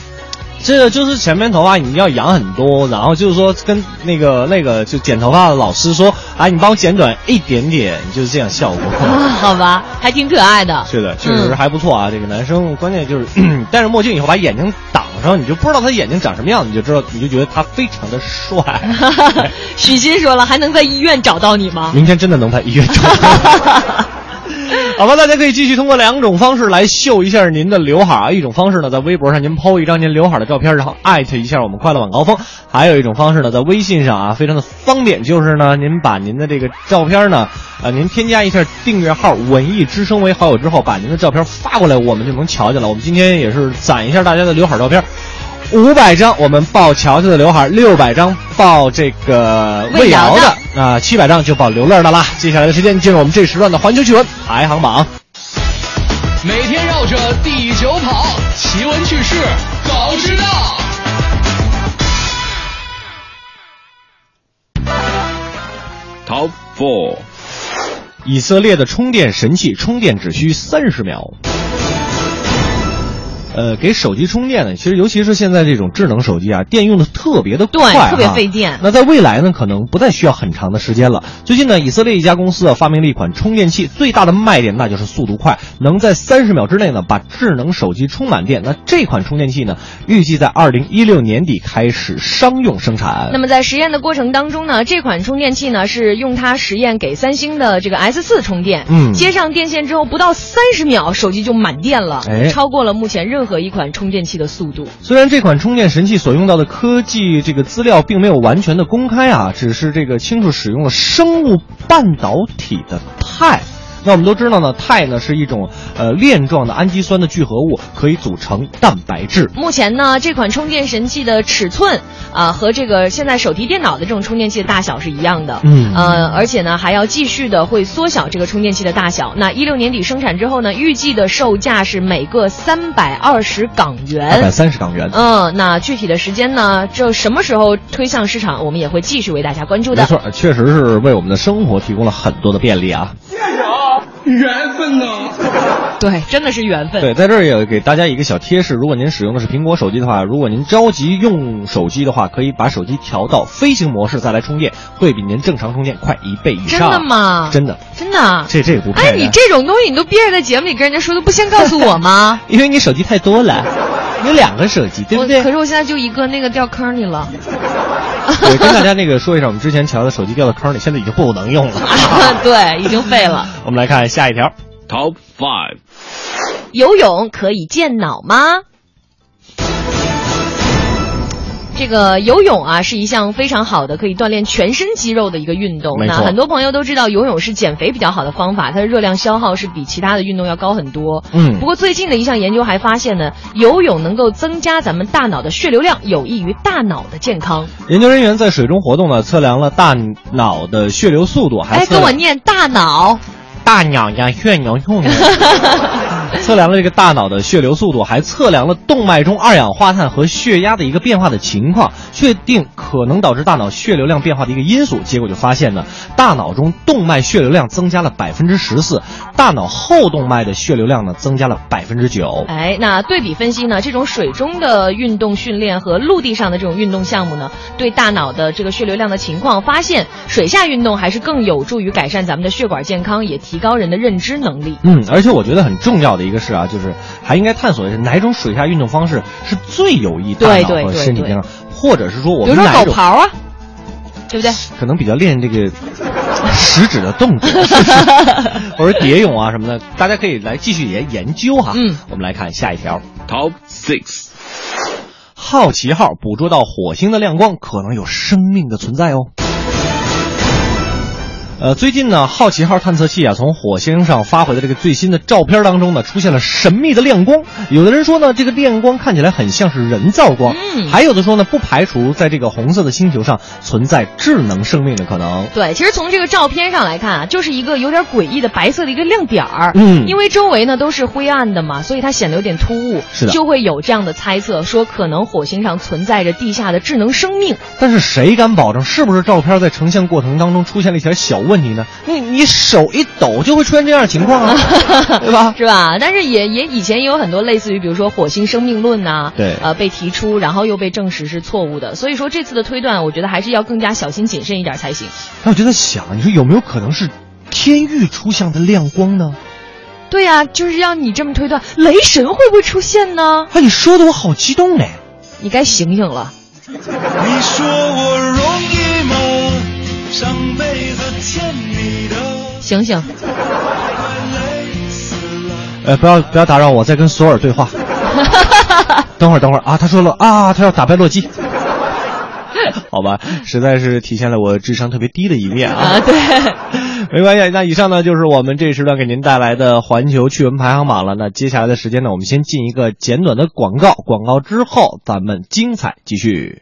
这个就是前面头发你要养很多，然后就是说跟那个那个就剪头发的老师说，啊，你帮我剪短一点点，就是这样效果。啊，好吧，还挺可爱的。是的，确实嗯还不错啊。这个男生关键就是戴上墨镜以后把眼睛挡上，你就不知道他眼睛长什么样，你就知道，你就觉得他非常的帅。许昕说了，还能在医院找到你吗？明天真的能在医院找到。好吧，大家可以继续通过两种方式来秀一下您的刘海啊。一种方式呢，在微博上您 PO 一张您刘海的照片，然后艾特一下我们快乐晚高峰；还有一种方式呢，在微信上啊，非常的方便，就是呢，您把您的这个照片呢，呃，您添加一下订阅号“文艺之声”为好友之后，把您的照片发过来，我们就能瞧见了。我们今天也是攒一下大家的刘海照片。五百张我们报乔乔的刘海，六百张报这个魏瑶的啊，七百张就报刘乐的啦。接下来的时间进入我们这时段的环球趣闻排行榜。每天绕着地球跑，奇闻趣事早知道。Top Four，以色列的充电神器充电只需三十秒。呃，给手机充电呢，其实尤其是现在这种智能手机啊，电用的特别的快，对特别费电那在未来呢，可能不再需要很长的时间了。最近呢，以色列一家公司啊发明了一款充电器，最大的卖点那就是速度快，能在三十秒之内呢把智能手机充满电。那这款充电器呢，预计在二零一六年底开始商用生产。那么在实验的过程当中呢，这款充电器呢是用它实验给三星的这个 S 四充电，嗯接上电线之后不到三十秒，手机就满电了，哎超过了目前任何一款充电器的速度。虽然这款充电神器所用到的科技这个资料并没有完全的公开啊，只是这个清楚使用了生物半导体的钛。那我们都知道呢，肽呢是一种呃链状的氨基酸的聚合物，可以组成蛋白质。目前呢，这款充电神器的尺寸啊、和这个现在手提电脑的这种充电器的大小是一样的，嗯呃，而且呢还要继续的会缩小这个充电器的大小。那一六年底生产之后呢，预计的售价是每个三百二十港元二百。三十港元。嗯，那具体的时间呢，这什么时候推向市场，我们也会继续为大家关注的。没错，确实是为我们的生活提供了很多的便利啊。缘分呢？对，真的是缘分。对，在这儿也给大家一个小贴士：如果您使用的是苹果手机的话，如果您着急用手机的话，可以把手机调到飞行模式再来充电，会比您正常充电快一倍以上真。的吗？真的，真的啊。这这也不骗哎，你这种东西你都憋着在节目里跟人家说，都不先告诉我吗？因为你手机太多了，你有两个手机，对不对？可是我现在就一个，那个掉坑里了。对，跟大家那个说一声，我们之前瞧的手机掉到坑里，现在已经不能用了。对，已经废了。我们来看下一条。Top Five，游泳可以健脑吗？这个游泳啊，是一项非常好的可以锻炼全身肌肉的一个运动。那很多朋友都知道，游泳是减肥比较好的方法，它的热量消耗是比其他的运动要高很多。嗯不过最近的一项研究还发现呢，游泳能够增加咱们大脑的血流量，有益于大脑的健康。研究人员在水中活动呢，测量了大脑的血流速度，还哎，跟我念大脑。大鸟呀，血牛用的。测量了这个大脑的血流速度，还测量了动脉中二氧化碳和血压的一个变化的情况，确定可能导致大脑血流量变化的一个因素。结果就发现呢，大脑中动脉血流量增加了百分之十四，大脑后动脉的血流量呢增加了百分之九。哎，那对比分析呢，这种水中的运动训练和陆地上的这种运动项目呢，对大脑的这个血流量的情况，发现水下运动还是更有助于改善咱们的血管健康，也提高人的认知能力。嗯，而且我觉得很重要的一个是啊，就是还应该探索的是哪种水下运动方式是最有益大脑和身体健康，或者是说我比如说们哪一种狗刨啊，对不对？可能比较练这个食指的动作，或者蝶泳啊什么的，大家可以来继续研研究哈。嗯，我们来看下一条。Top Six，好奇号捕捉到火星的亮光，可能有生命的存在哦。呃，最近呢，好奇号探测器啊，从火星上发回的这个最新的照片当中呢，出现了神秘的亮光。有的人说呢，这个亮光看起来很像是人造光，嗯还有的说呢，不排除在这个红色的星球上存在智能生命的可能。对，其实从这个照片上来看啊，就是一个有点诡异的白色的一个亮点儿。嗯因为周围呢都是灰暗的嘛，所以它显得有点突兀。是的就会有这样的猜测，说可能火星上存在着地下的智能生命。但是谁敢保证是不是照片在呈现过程当中出现了一点小问题呢？你你手一抖就会出现这样的情况啊，对吧？是吧？但是也也以前也有很多类似于，比如说火星生命论呐、对呃，被提出，然后又被证实是错误的。所以说这次的推断，我觉得还是要更加小心谨慎一点才行。那我就在想，你说有没有可能是天域出现的亮光呢？对呀、就是让你这么推断，雷神会不会出现呢？哎，你说的我好激动哎！你该醒醒了。你说我容？上辈子欠你的。醒醒！呃，不要不要打扰我，在跟索尔对话。等会儿等会儿啊，他说了啊，他要打败洛基。好吧，实在是体现了我智商特别低的一面啊。对，没关系。那以上呢就是我们这一时段给您带来的环球趣闻排行榜了。那接下来的时间呢，我们先进一个简短的广告，广告之后咱们精彩继续。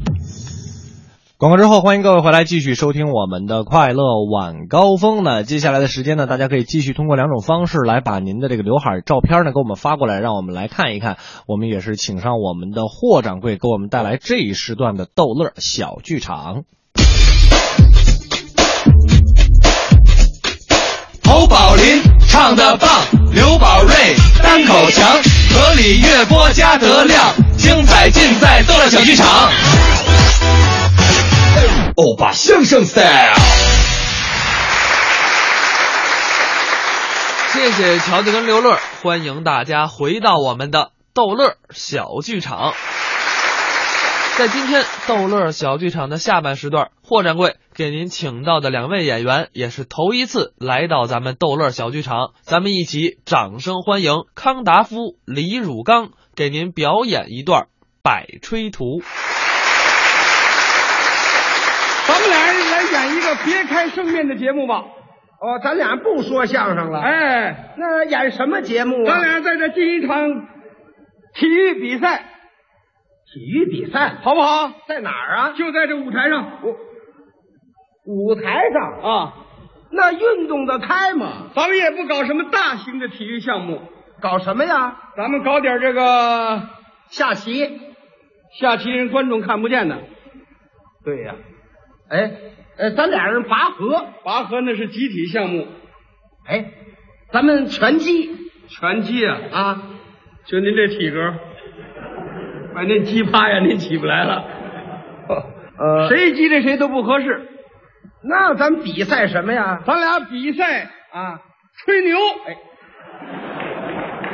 广告之后，欢迎各位回来继续收听我们的快乐晚高峰呢。接下来的时间呢，大家可以继续通过两种方式来把您的这个刘海照片呢给我们发过来，让我们来看一看。我们也是请上我们的霍掌柜给我们带来这一时段的逗乐小剧场。侯宝林唱的棒，刘宝瑞单口强，河里月波加德亮，精彩尽在逗乐小剧场。欧巴相声 style。谢谢乔治跟刘乐，欢迎大家回到我们的逗乐小剧场。在今天逗乐小剧场的下半时段，霍掌柜给您请到的两位演员也是头一次来到咱们逗乐小剧场，咱们一起掌声欢迎康达夫、李汝刚给您表演一段《百吹图》。咱们俩人别开生面的节目吧。哦，咱俩不说相声了。哎，那演什么节目啊？咱俩在这进一场体育比赛，体育比赛好不好？在哪儿啊？就在这舞台上。舞台上啊，那运动的开吗？咱们也不搞什么大型的体育项目，搞什么呀？咱们搞点这个下棋，下棋人观众看不见的。对呀、哎，呃，咱俩人拔河，拔河那是集体项目。哎，咱们拳击，拳击啊啊，就您这体格，把您击趴呀，您起不来了。呃，谁激这谁都不合适。那咱们比赛什么呀？咱俩比赛啊，吹牛，哎，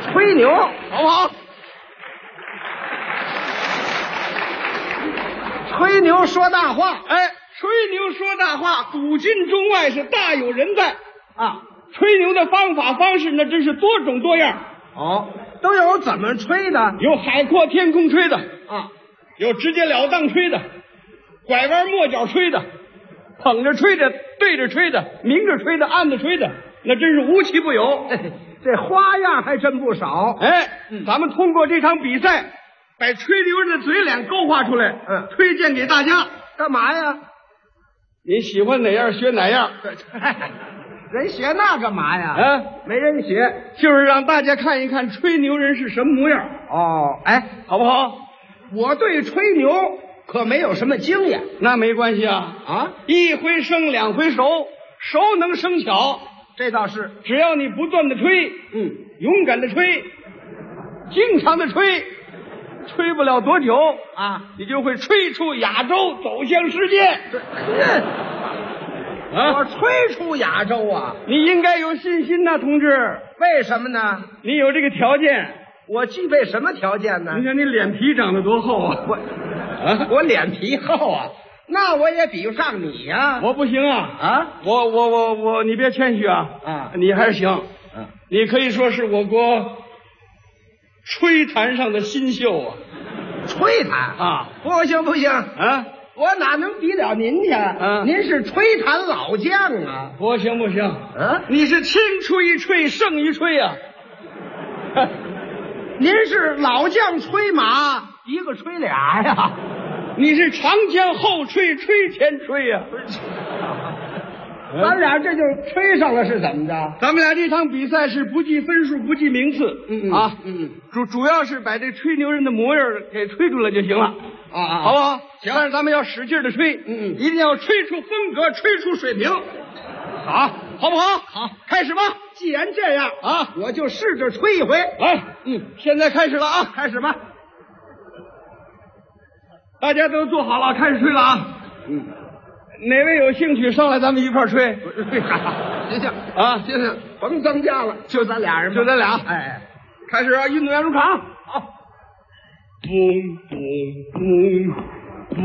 吹牛，好不好？吹牛说大话，哎，吹牛说大话，古今中外是大有人在啊。吹牛的方法方式那真是多种多样。哦，都有怎么吹的？有海阔天空吹的啊，有直截了当吹的，拐弯抹角吹的，捧着吹的，对着吹的，明着吹的，暗着吹的，那真是无奇不有。这花样还真不少。哎，咱们通过这场比赛，把吹牛人的嘴脸勾画出来，嗯，推荐给大家。干嘛呀？你喜欢哪样学哪样。人学那干嘛呀？啊，没人学，就是让大家看一看吹牛人是什么模样。哦，哎，好不好？我对吹牛可没有什么经验。那没关系啊啊！一回生，两回熟，熟能生巧。这倒是，只要你不断的吹，嗯，勇敢的吹，经常的吹，吹不了多久啊，你就会吹出亚洲，走向世界。啊！我吹出亚洲啊！你应该有信心呐、同志。为什么呢？你有这个条件。我具备什么条件呢？你看你脸皮长得多厚啊！我啊，我脸皮厚啊，那我也比不上你呀、我不行啊！啊，我我我我，你别谦虚啊！啊，你还是行。嗯，你可以说是我国吹弹上的新秀啊！吹弹啊，不行不行啊！我哪能比了您去？啊您是吹弹老将啊！不行不行，啊，你是轻吹吹胜一吹啊！您是老将吹马，一个吹俩呀！你是长江后吹吹前吹呀、咱俩这就吹上了，是怎么着？咱们俩这场比赛是不计分数，不计名次，嗯啊，嗯主主要是把这吹牛人的模样给吹出来就行了，啊啊，好不好？行但是咱们要使劲的吹，嗯嗯一定要吹出风格，吹出水平。好，好不好？好，开始吧。既然这样啊，我就试着吹一回。来，嗯，现在开始了啊，开始吧。大家都坐好了，开始吹了啊。嗯，哪位有兴趣上来，咱们一块儿吹？行行啊，行行，甭增加了，就咱俩人吧，就咱俩。哎，开始啊，运动员入场。好。嘣嘣嘣嘣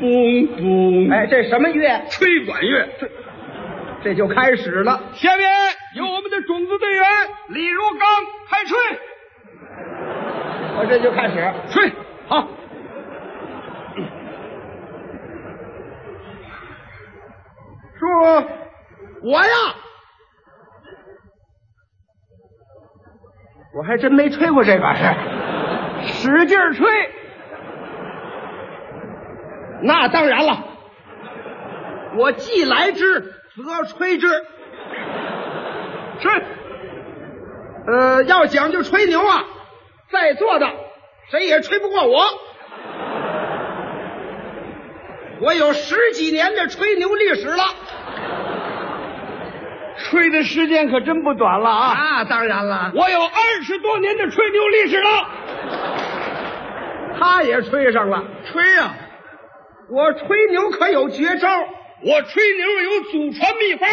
嘣嘣！哎，这什么乐？吹管乐。这这就开始了。下面由我们的种子队员李如刚开吹。我这就开始吹，好。说，我呀，我还真没吹过这把是，使劲吹。那当然了，我既来之则吹之。是，呃，要讲究吹牛啊，在座的谁也吹不过我。我有十几年的吹牛历史了，吹的时间可真不短了啊！那当然了，我有二十多年的吹牛历史了。他也吹上了，吹呀、我吹牛可有绝招，我吹牛有祖传秘方。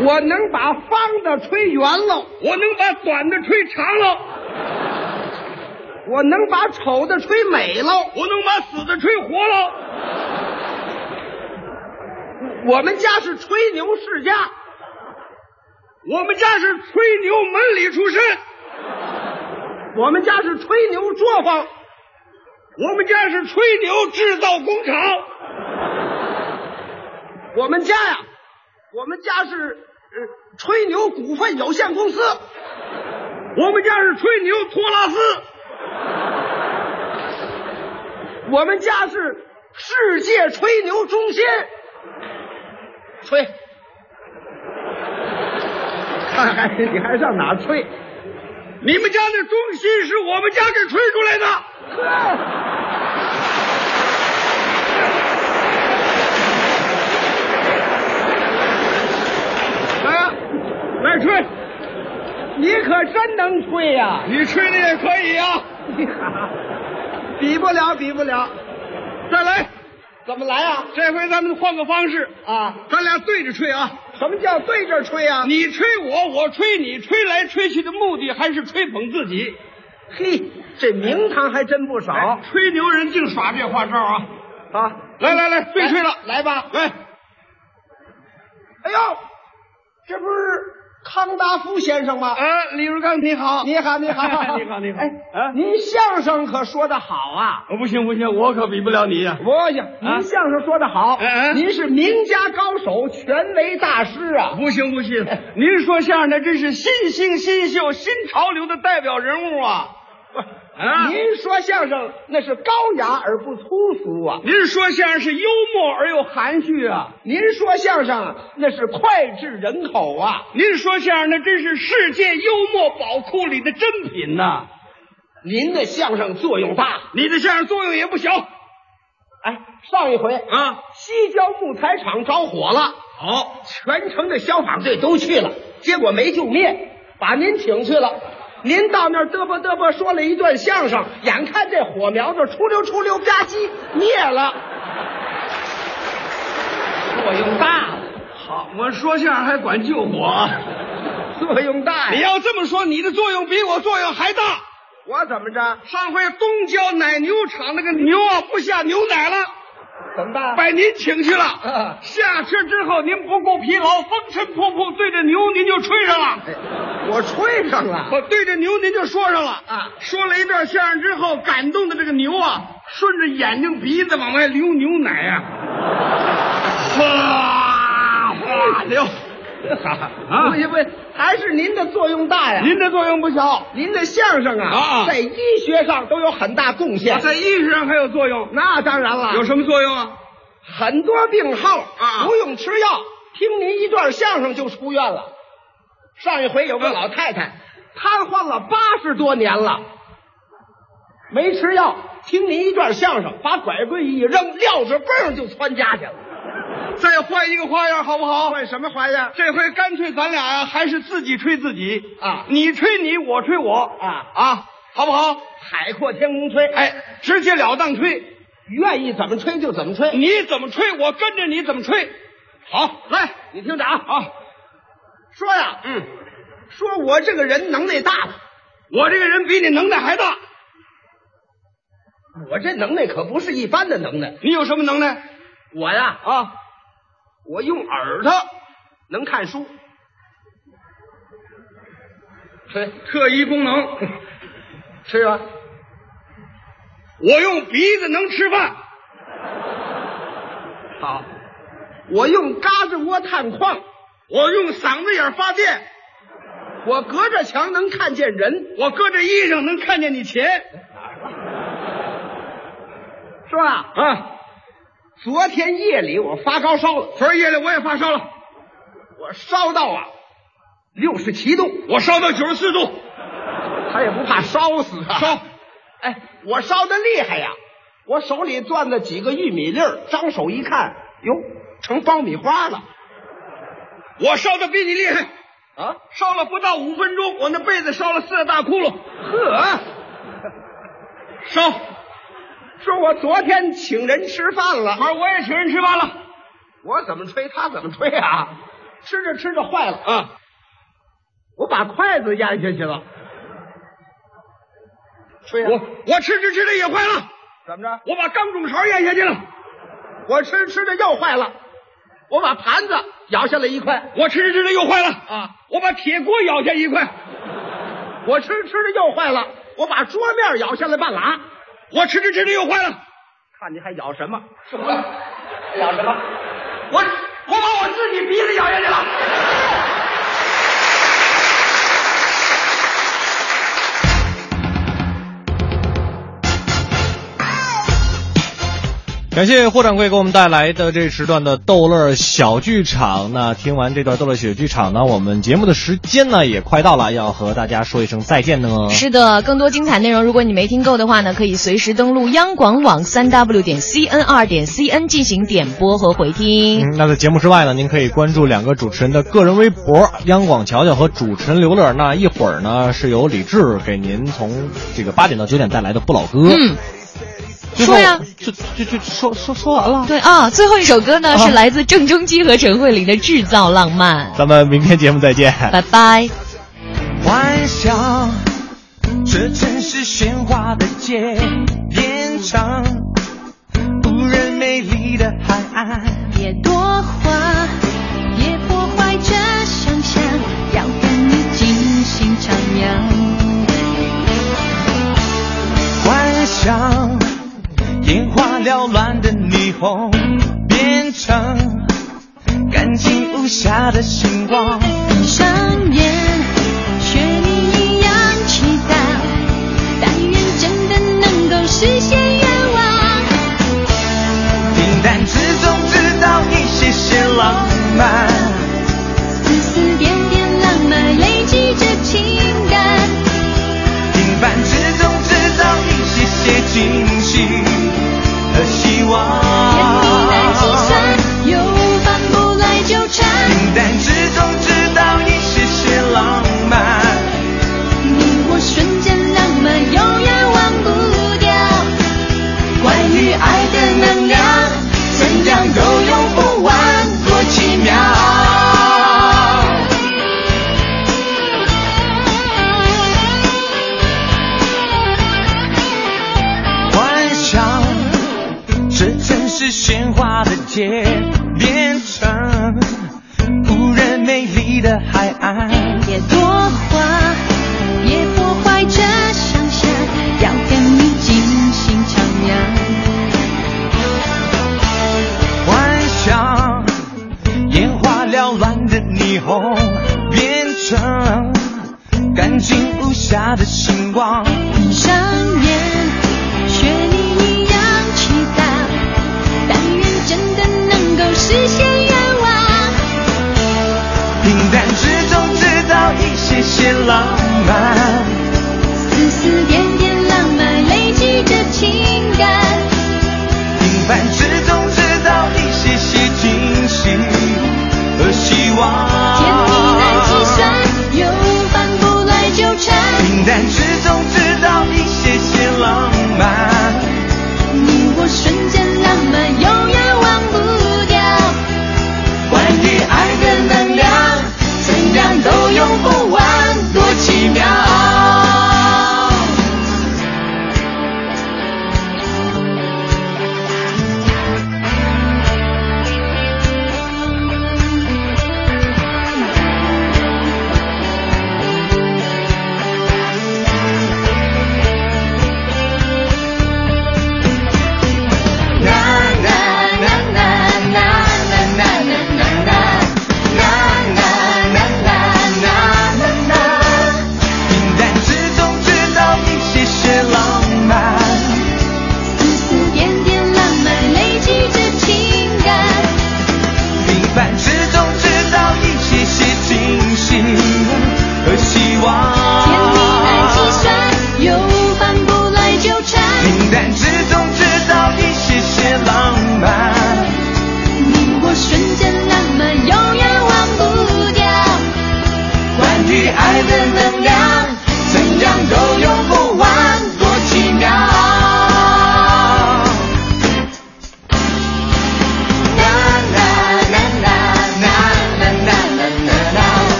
我能把方的吹圆了，我能把短的吹长了，我能把丑的吹美了，我能把死的吹活了。我们家是吹牛世家，我们家是吹牛门里出身，我们家是吹牛作坊，我们家是吹牛制造工厂，我们家呀，我们家是呃吹牛股份有限公司，我们家是吹牛托拉斯，我们家是世界吹牛中心。吹，看还你还上哪吹？你们家的中心是我们家给吹出来的。来呀，来吹！你可真能吹呀、你吹的也可以啊。比不了，比不了。再来，怎么来啊？这回咱们换个方式，啊，咱俩对着吹啊。什么叫对着吹啊？你吹我，我吹你，吹来吹去的目的还是吹捧自己。嘿，这名堂还真不少。哎吹牛人净耍这花招啊！啊，来来来，对吹了，来吧。来，哎呦，这不是康达夫先生吗？啊，李如刚你好，你好，你好，你好，你好。哎，啊，您相声可说得好啊！哦，不行不行，我可比不了你呀。不行，您相声说得好，哎哎您是名家高手、权威大师啊！不行不行，您说相声的真是新兴新秀、新潮流的代表人物啊！啊，您说相声那是高雅而不粗俗啊！您说相声是幽默而又含蓄啊！您说相声那是脍炙人口啊！您说相声那真是世界幽默宝库里的珍品呐、您的相声作用大。你的相声作用也不小。哎，上一回啊，西郊木材厂着火了，好，全城的消防队都去了，结果没救灭，把您请去了。您到那儿嘚啵嘚啵说了一段相声，眼看这火苗子出溜出溜吧唧灭了，作用大了，好，我说相声还管救火，作用大呀！你要这么说，你的作用比我作用还大。我怎么着？上回东郊奶牛场那个牛啊不下牛奶了，怎么办？把您请去了。啊下车之后您不顾疲劳，风尘仆仆对着牛您就吹上了。我吹上了。我对着牛您就说上了啊说了一段相声之后，感动的这个牛啊，顺着眼睛鼻子往外流牛奶呀、哗哗流。啊不行不行，还是您的作用大呀！您的作用不小，您的相声啊，啊在医学上都有很大贡献。在医学上还有作用。那当然了，有什么作用啊？很多病号啊不用吃药，听您一段相声就出院了。上一回有个老太太，瘫痪了八十多年了，没吃药，听您一段相声，把拐棍一扔，撂着蹦就窜家去了。再换一个花样好不好？换什么花样？这回干脆咱俩呀，还是自己吹自己啊！你吹你，我吹我啊啊，好不好？海阔天空吹，哎，直截了当吹，愿意怎么吹就怎么吹。你怎么吹，我跟着你怎么吹。好，来，你听着啊好，说呀，嗯，说我这个人能耐大了，我这个人比你能耐还大。我这能耐可不是一般的能耐。你有什么能耐？我呀啊，我用耳朵能看书，嘿，特异功能，是吧？我用鼻子能吃饭，好，我用嘎吱窝探矿，我用嗓子眼发电，我隔着墙能看见人，我隔着衣裳能看见你钱，是吧？啊。昨天夜里我发高烧了，昨儿夜里我也发烧了，我烧到啊六十七度，我烧到九十四度，他也不怕烧死啊！烧，哎，我烧的厉害呀！我手里攥着几个玉米粒儿，张手一看，哟，成爆米花了。我烧的比你厉害啊！烧了不到五分钟，我那被子烧了四个大窟窿。呵，烧。说我昨天请人吃饭了，而我也请人吃饭了。我怎么吹他怎么吹啊？吃着吃着坏了啊！我把筷子咽下去了。吹啊！我我吃着吃着也坏了。怎么着？我把钢种勺咽下去了。我吃吃着又坏了。我把盘子咬下来一块。我吃着吃着又坏了啊！我把铁锅咬下一块。我吃吃着又坏了。我把桌面咬下来半拉。我吃着吃着又坏了，看你还咬什么？什么？咬什么？我我把我自己鼻子咬下去了。感谢霍掌柜给我们带来的这时段的逗乐小剧场。那听完这段逗乐小剧场呢，我们节目的时间呢也快到了，要和大家说一声再见呢。是的，更多精彩内容，如果你没听够的话呢，可以随时登录央广网三 w 点 cn 二点 cn 进行点播和回听。嗯，那在节目之外呢，您可以关注两个主持人的个人微博，央广乔乔和主持人刘乐。那一会儿呢，是由李志给您从这个八点到九点带来的不老歌。嗯。说呀，就就就说说说完了。对啊，最后一首歌呢、啊、是来自郑中基和陈慧琳的《制造浪漫》。咱们明天节目再见，拜拜。幻想这城市喧哗的街，变成无人美丽的海岸。别多话，别破坏这想象，要跟你尽兴徜徉。幻想。眼花缭乱的霓虹变成干净无瑕的星光，闭上眼，学你一样期待，但愿真的能够实现。